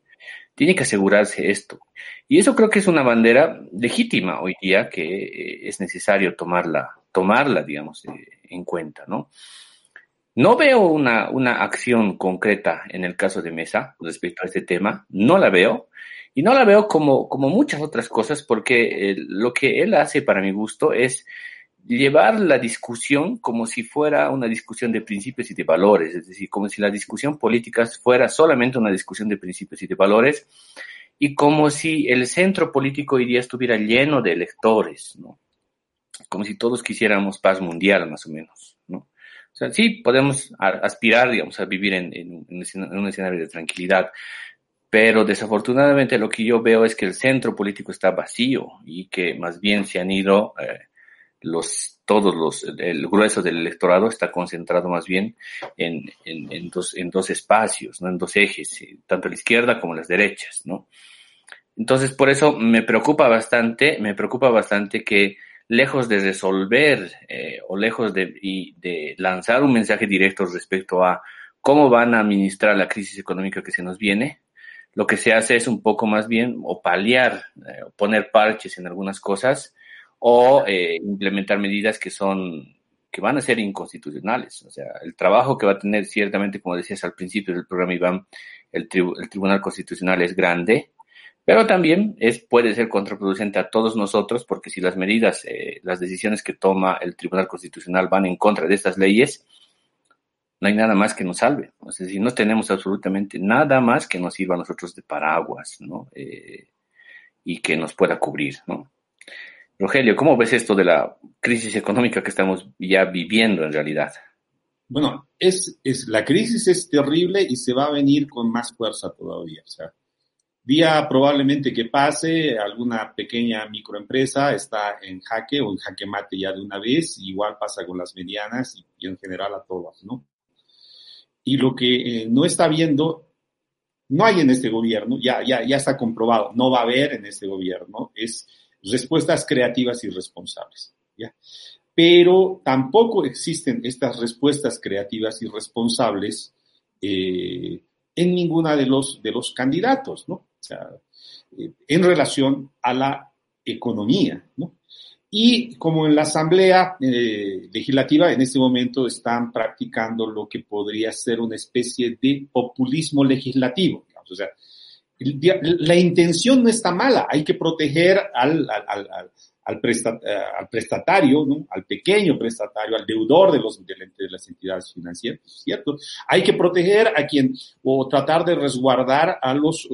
Tiene que asegurarse esto. Y eso creo que es una bandera legítima hoy día que eh, es necesario tomarla, tomarla, digamos, eh, en cuenta, ¿no? No veo una, una acción concreta en el caso de Mesa respecto a este tema, no la veo. Y no la veo como, como muchas otras cosas porque eh, lo que él hace para mi gusto es llevar la discusión como si fuera una discusión de principios y de valores, es decir, como si la discusión política fuera solamente una discusión de principios y de valores y como si el centro político hoy día estuviera lleno de electores, ¿no? Como si todos quisiéramos paz mundial, más o menos, sí podemos aspirar, digamos, a vivir en un escenario de tranquilidad, pero desafortunadamente lo que yo veo es que el centro político está vacío y que más bien se han ido eh, los todos los el grueso del electorado está concentrado más bien en, en, en, dos en dos espacios, no en dos ejes, eh, tanto la izquierda como las derechas, ¿no? Entonces por eso me preocupa bastante, me preocupa bastante que lejos de resolver eh, o lejos de, y de lanzar un mensaje directo respecto a cómo van a administrar la crisis económica que se nos viene, lo que se hace es un poco más bien o paliar, eh, o poner parches en algunas cosas o eh, implementar medidas que son que van a ser inconstitucionales. O sea, el trabajo que va a tener ciertamente, como decías al principio del programa Iván, el, tribu el Tribunal Constitucional es grande, pero también es, puede ser contraproducente a todos nosotros porque si las medidas, eh, las decisiones que toma el Tribunal Constitucional van en contra de estas leyes, no hay nada más que nos salve. Es decir, no tenemos absolutamente nada más que nos sirva a nosotros de paraguas, ¿no? Eh, y que nos pueda cubrir, ¿no? Rogelio, ¿cómo ves esto de la crisis económica que estamos ya viviendo en realidad? Bueno, es, es, la crisis es terrible y se va a venir con más fuerza todavía. O sea, Día probablemente que pase, alguna pequeña microempresa está en jaque o en jaque mate ya de una vez, igual pasa con las medianas y, en general a todas, ¿no? y lo que no está viendo, no hay en este gobierno, ya, ya, ya está comprobado, no va a haber en este gobierno, es respuestas creativas y responsables. ¿ya? Pero tampoco existen estas respuestas creativas y responsables eh, en ninguna de los, de los candidatos, ¿no? O sea, eh, en relación a la economía, ¿no? Y como en la Asamblea eh, Legislativa en este momento están practicando lo que podría ser una especie de populismo legislativo. O sea, la intención no está mala, hay que proteger al, al, al, al, prestatario, ¿no? al pequeño prestatario, al deudor de, los, de, las entidades financieras, ¿cierto? Hay que proteger a quien, o tratar de resguardar a los,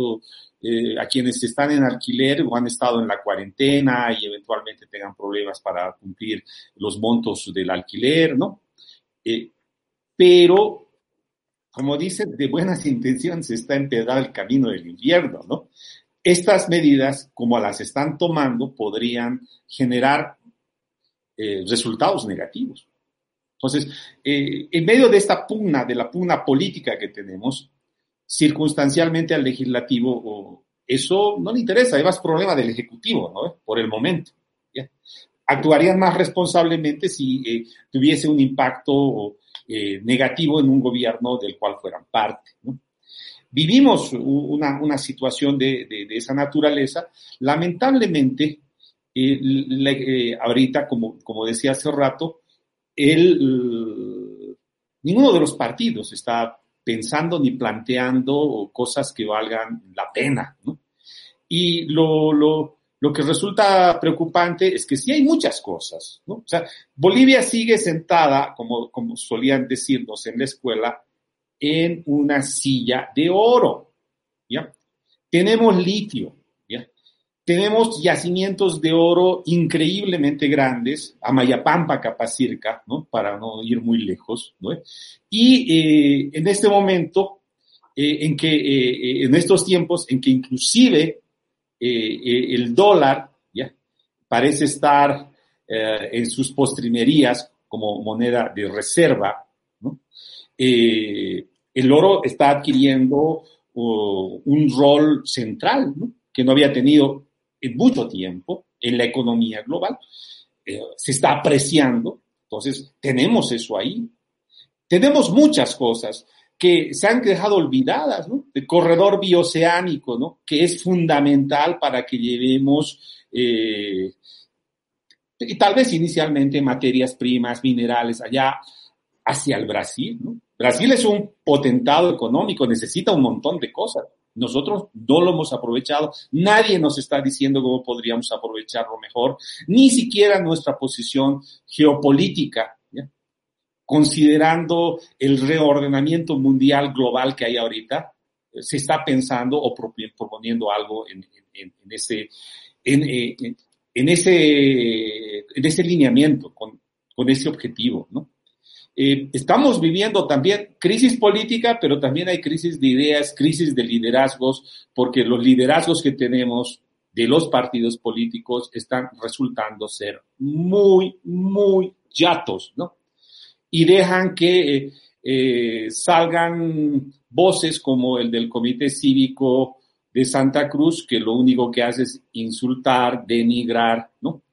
eh, a quienes están en alquiler o han estado en la cuarentena y eventualmente tengan problemas para cumplir los montos del alquiler, ¿no? Eh, pero, como dicen, de buenas [LAUGHS] intenciones está empedrado el camino del infierno, ¿no? Estas medidas, como las están tomando, podrían generar eh, resultados negativos. Entonces, en medio de esta pugna, de la pugna política que tenemos, circunstancialmente al legislativo, eso no le interesa, es más problema del ejecutivo, ¿no? Por el momento. Actuarían más responsablemente si eh, tuviese un impacto eh, negativo en un gobierno del cual fueran parte, Vivimos una, situación de, esa naturaleza. Lamentablemente, eh, ahorita, como, como decía hace rato, el, ninguno de los partidos está pensando ni planteando cosas que valgan la pena. ¿no? Y lo, lo, lo, que resulta preocupante es que sí hay muchas cosas. ¿no? O sea, Bolivia sigue sentada, como, como solían decirnos en la escuela, en una silla de oro. ¿ya? Tenemos litio, tenemos yacimientos de oro increíblemente grandes, Amayapampa, Capacirca, ¿no? Para no ir muy lejos, ¿no? Y eh, en este momento, eh, en que, eh, en estos tiempos, en que inclusive el dólar, ¿ya? Parece estar en sus postrimerías como moneda de reserva, ¿no? el oro está adquiriendo uh, un rol central, ¿no? que no había tenido mucho tiempo en la economía global. Eh, se está apreciando, entonces tenemos eso ahí. Tenemos muchas cosas que se han dejado olvidadas, ¿no? El corredor bioceánico, ¿no? Que es fundamental para que llevemos, eh, y tal vez inicialmente materias primas, minerales allá hacia el Brasil. Brasil es un potentado económico, necesita un montón de cosas. Nosotros no lo hemos aprovechado. Nadie nos está diciendo cómo podríamos aprovecharlo mejor, ni siquiera nuestra posición geopolítica, considerando el reordenamiento mundial global que hay ahorita. Se está pensando o proponiendo algo en, ese, en, ese, en ese lineamiento, con, con ese objetivo, ¿no? Eh, estamos viviendo también crisis política, pero también hay crisis de ideas, crisis de liderazgos, porque los liderazgos que tenemos de los partidos políticos están resultando ser muy, muy yatos, ¿no? Y dejan que eh, salgan voces como el del Comité Cívico de Santa Cruz, que lo único que hace es insultar, denigrar, ¿no?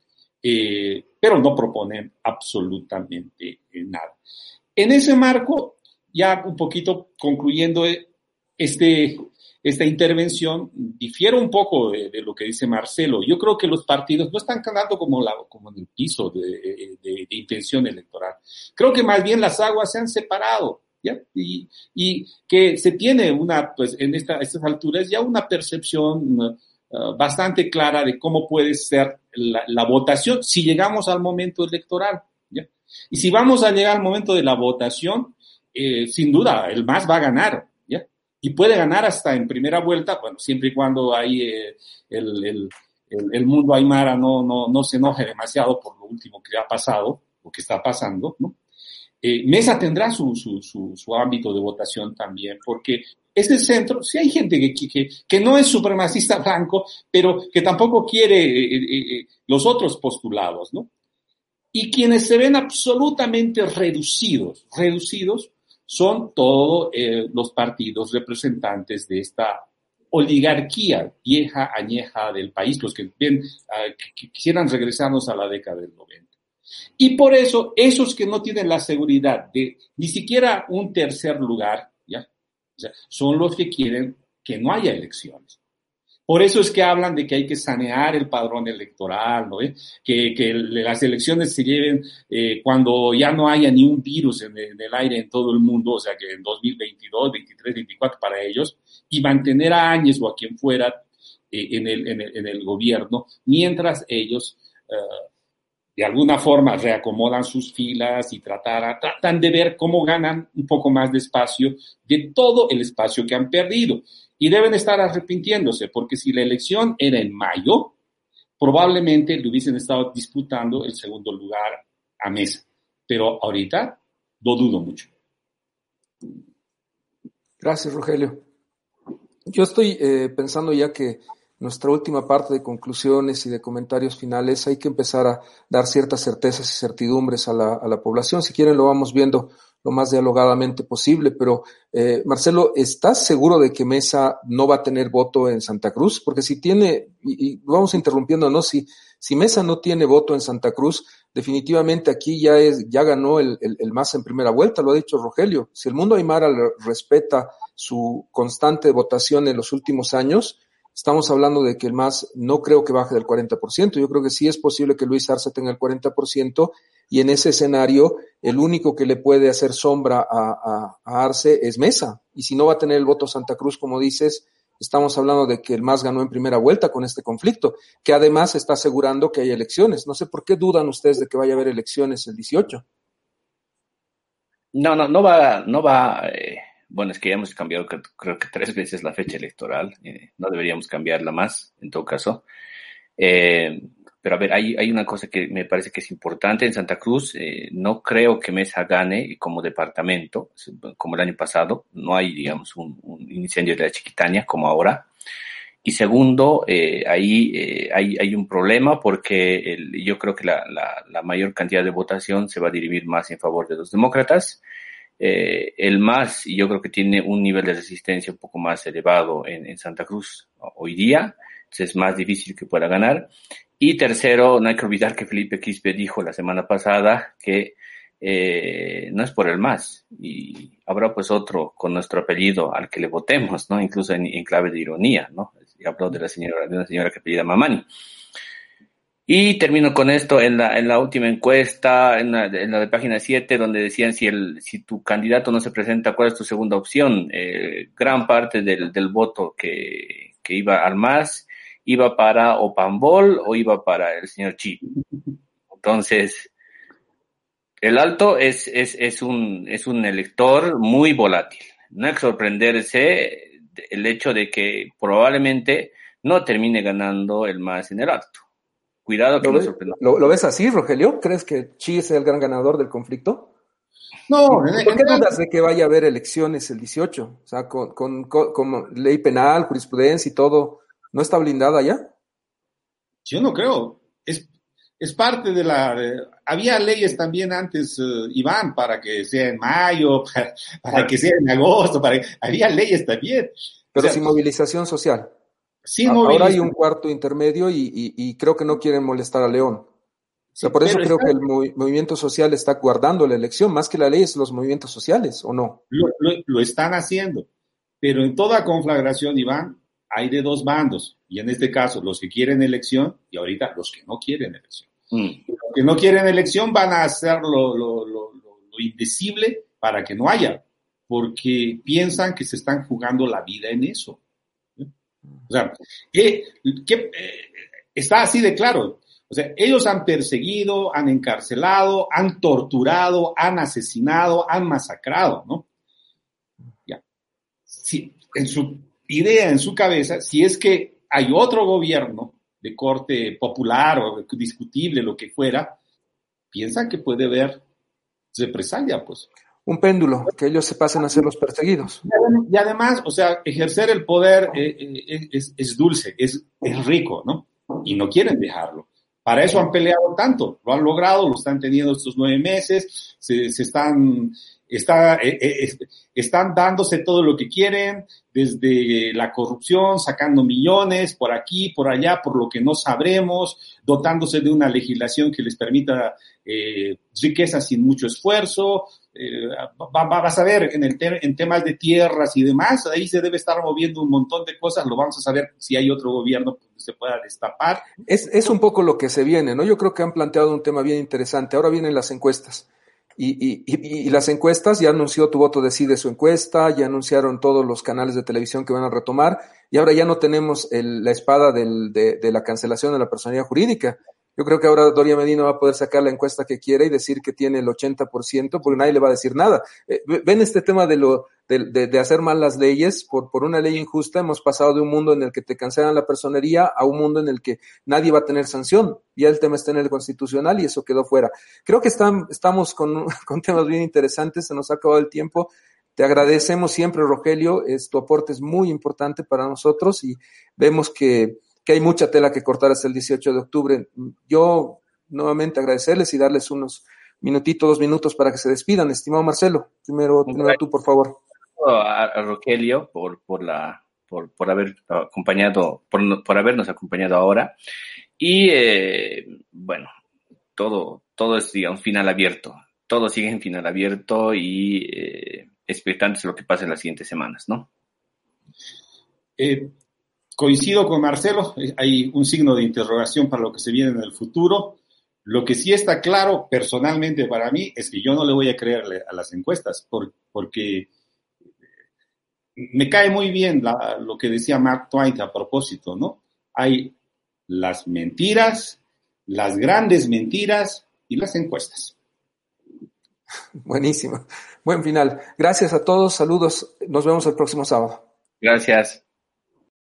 Eh, pero no proponen absolutamente nada. En ese marco, ya un poquito concluyendo este, esta intervención, difiere un poco de, lo que dice Marcelo. Yo creo que los partidos no están ganando como, la, como en el piso de, de, intención electoral. Creo que más bien las aguas se han separado. ¿Ya? Y, y, que se tiene una, pues en esta, estas alturas ya una percepción uh, bastante clara de cómo puede ser la, la, votación si llegamos al momento electoral. ¿ya? Y si vamos a llegar al momento de la votación, eh, sin duda, el MAS va a ganar, ¿ya? Y puede ganar hasta en primera vuelta, bueno, siempre y cuando ahí eh, el, el, el, mundo aymara no, no, no se enoje demasiado por lo último que ha pasado, o que está pasando, ¿no? Eh, Mesa tendrá su, su, su, su, ámbito de votación también, porque es el centro, si hay gente que, que, que no es supremacista blanco, pero que tampoco quiere eh, los otros postulados, ¿no? Y quienes se ven absolutamente reducidos, reducidos, son todos eh, los partidos representantes de esta oligarquía vieja, añeja del país, los que, bien, ah, quisieran regresarnos a la década del 90. Y por eso, esos que no tienen la seguridad de ni siquiera un tercer lugar, ¿ya? son los que quieren que no haya elecciones. Por eso es que hablan de que hay que sanear el padrón electoral, ¿no? que, que, las elecciones se lleven eh, cuando ya no haya ni un virus en el, aire en todo el mundo, o sea que en 2022, 23, 24 para ellos, y mantener a Áñez o a quien fuera eh, en, el, en, el, gobierno, mientras ellos uh, de alguna forma reacomodan sus filas y tratar, tratan de ver cómo ganan un poco más de espacio de todo el espacio que han perdido y deben estar arrepintiéndose, porque si la elección era en mayo, probablemente le hubiesen estado disputando el segundo lugar a mesa. Pero ahorita lo dudo mucho. Gracias, Rogelio. Yo estoy eh, pensando ya que nuestra última parte de conclusiones y de comentarios finales hay que empezar a dar ciertas certezas y certidumbres a la, a la población. Si quieren, lo vamos viendo lo más dialogadamente posible. Pero, eh, Marcelo, ¿estás seguro de que Mesa no va a tener voto en Santa Cruz? Porque si tiene, y, y vamos interrumpiendo, ¿no? Si, si Mesa no tiene voto en Santa Cruz, definitivamente aquí ya es, ya ganó el, el, el MAS en primera vuelta, lo ha dicho Rogelio. Si el mundo Aymara respeta su constante votación en los últimos años, Estamos hablando de que el MAS no creo que baje del 40%. Yo creo que sí es posible que Luis Arce tenga el 40% y en ese escenario el único que le puede hacer sombra a, Arce es Mesa. Y si no va a tener el voto Santa Cruz, como dices, estamos hablando de que el MAS ganó en primera vuelta con este conflicto, que además está asegurando que hay elecciones. No sé por qué dudan ustedes de que vaya a haber elecciones el 18. No, no, no va, no va. Bueno, es que ya hemos cambiado creo que tres veces la fecha electoral, eh, no deberíamos cambiarla más, en todo caso. Eh, pero a ver, hay, hay una cosa que me parece que es importante en Santa Cruz, eh, no creo que Mesa gane como departamento, como el año pasado, no hay, digamos, un, un incendio de la Chiquitaña como ahora. Y segundo, ahí eh, hay, hay, un problema porque yo creo que la, la, la, mayor cantidad de votación se va a dirimir más en favor de los demócratas eh, el MAS, y yo creo que tiene un nivel de resistencia un poco más elevado en, Santa Cruz hoy día, entonces es más difícil que pueda ganar. Y tercero, no hay que olvidar que Felipe Quispe dijo la semana pasada que eh, no es por el MAS, y habrá pues otro con nuestro apellido al que le votemos, ¿no? Incluso en, en clave de ironía, ¿no? Habló de la señora, de una señora que apellida Mamani. Y termino con esto en la, en la última encuesta, en la, en la de página 7, donde decían si, el, si tu candidato no se presenta, ¿cuál es tu segunda opción? Eh, gran parte del, del voto que, que iba al MAS iba para Opambol o iba para el señor Chi. Entonces, el alto es, es, es, un, es un elector muy volátil. No hay que sorprenderse el hecho de que probablemente no termine ganando el MAS en el alto. Cuidado que ¿Lo, ves, ¿lo, ¿Lo, ves así, Rogelio? ¿Crees que Chi es el gran ganador del conflicto? No, ¿por qué dudas de que vaya a haber elecciones el 18? O sea, con, con, con, con, ley penal, jurisprudencia y todo, ¿no está blindada ya? Yo no creo. Es, es parte de la... Eh, había leyes también antes, uh, Iván, para que sea en mayo, [LAUGHS] para, para que sea en agosto, para, había leyes también. Pero o sea, sin movilización social. Sí, Ahora hay un cuarto intermedio y, y, y, creo que no quieren molestar a León. O sea, por eso creo está... que el mov movimiento social está guardando la elección, más que la ley es los movimientos sociales, ¿o no? Lo, lo, lo, están haciendo, pero en toda conflagración, Iván, hay de dos bandos, y en este caso los que quieren elección y ahorita los que no quieren elección. Mm. Los que no quieren elección van a hacer lo, lo, lo indecible para que no haya, porque piensan que se están jugando la vida en eso. O sea, eh, está así de claro. O sea, ellos han perseguido, han encarcelado, han torturado, han asesinado, han masacrado, ¿no? Ya. Si, en su idea, en su cabeza, si es que hay otro gobierno de corte popular o discutible, lo que fuera, piensan que puede haber represalia, pues un péndulo, que ellos se pasen a ser los perseguidos. Y además, o sea, ejercer el poder eh, eh, es, es, dulce, es, es, rico, ¿no? Y no quieren dejarlo. Para eso han peleado tanto, lo han logrado, lo están teniendo estos nueve meses, se, se están está, eh, eh, están dándose todo lo que quieren, desde la corrupción, sacando millones por aquí, por allá, por lo que no sabremos, dotándose de una legislación que les permita eh, riqueza sin mucho esfuerzo. Eh, vas a ver en, el en temas de tierras y demás, ahí se debe estar moviendo un montón de cosas, lo vamos a saber si hay otro gobierno que se pueda destapar. Es, es un poco lo que se viene, ¿no? Yo creo que han planteado un tema bien interesante. Ahora vienen las encuestas. Y, y, y, las encuestas, ya anunció Tu Voto Decide su encuesta, ya anunciaron todos los canales de televisión que van a retomar, y ahora ya no tenemos el, la espada de, de, la cancelación de la personalidad jurídica. Yo creo que ahora Doria Medina va a poder sacar la encuesta que quiera y decir que tiene el 80%, porque nadie le va a decir nada. Eh, ven este tema de lo de, de, de, hacer mal las leyes por, por una ley injusta. Hemos pasado de un mundo en el que te cancelan la personería a un mundo en el que nadie va a tener sanción. Ya el tema está en el constitucional y eso quedó fuera. Creo que están, estamos con, [LAUGHS] con temas bien interesantes. Se nos ha acabado el tiempo. Te agradecemos siempre, Rogelio. Es, tu aporte es muy importante para nosotros y vemos que que hay mucha tela que cortar hasta el 18 de octubre. Yo nuevamente agradecerles y darles unos minutitos, dos minutos para que se despidan. Estimado Marcelo, primero, primero tú, por favor. A, a Rogelio por, por, la, por, por haber acompañado, por, por habernos acompañado ahora. Y eh, bueno, todo, todo es digamos, final abierto. Todo sigue en final abierto y eh, expectantes lo que pase en las siguientes semanas, ¿no? Eh, coincido con Marcelo, hay un signo de interrogación para lo que se viene en el futuro. Lo que sí está claro personalmente para mí es que yo no le voy a creer a las encuestas por, porque me cae muy bien la, lo que decía Mark Twain a propósito, ¿no? Hay las mentiras, las grandes mentiras y las encuestas. Buenísimo. Buen final. Gracias a todos. Saludos. Nos vemos el próximo sábado. Gracias.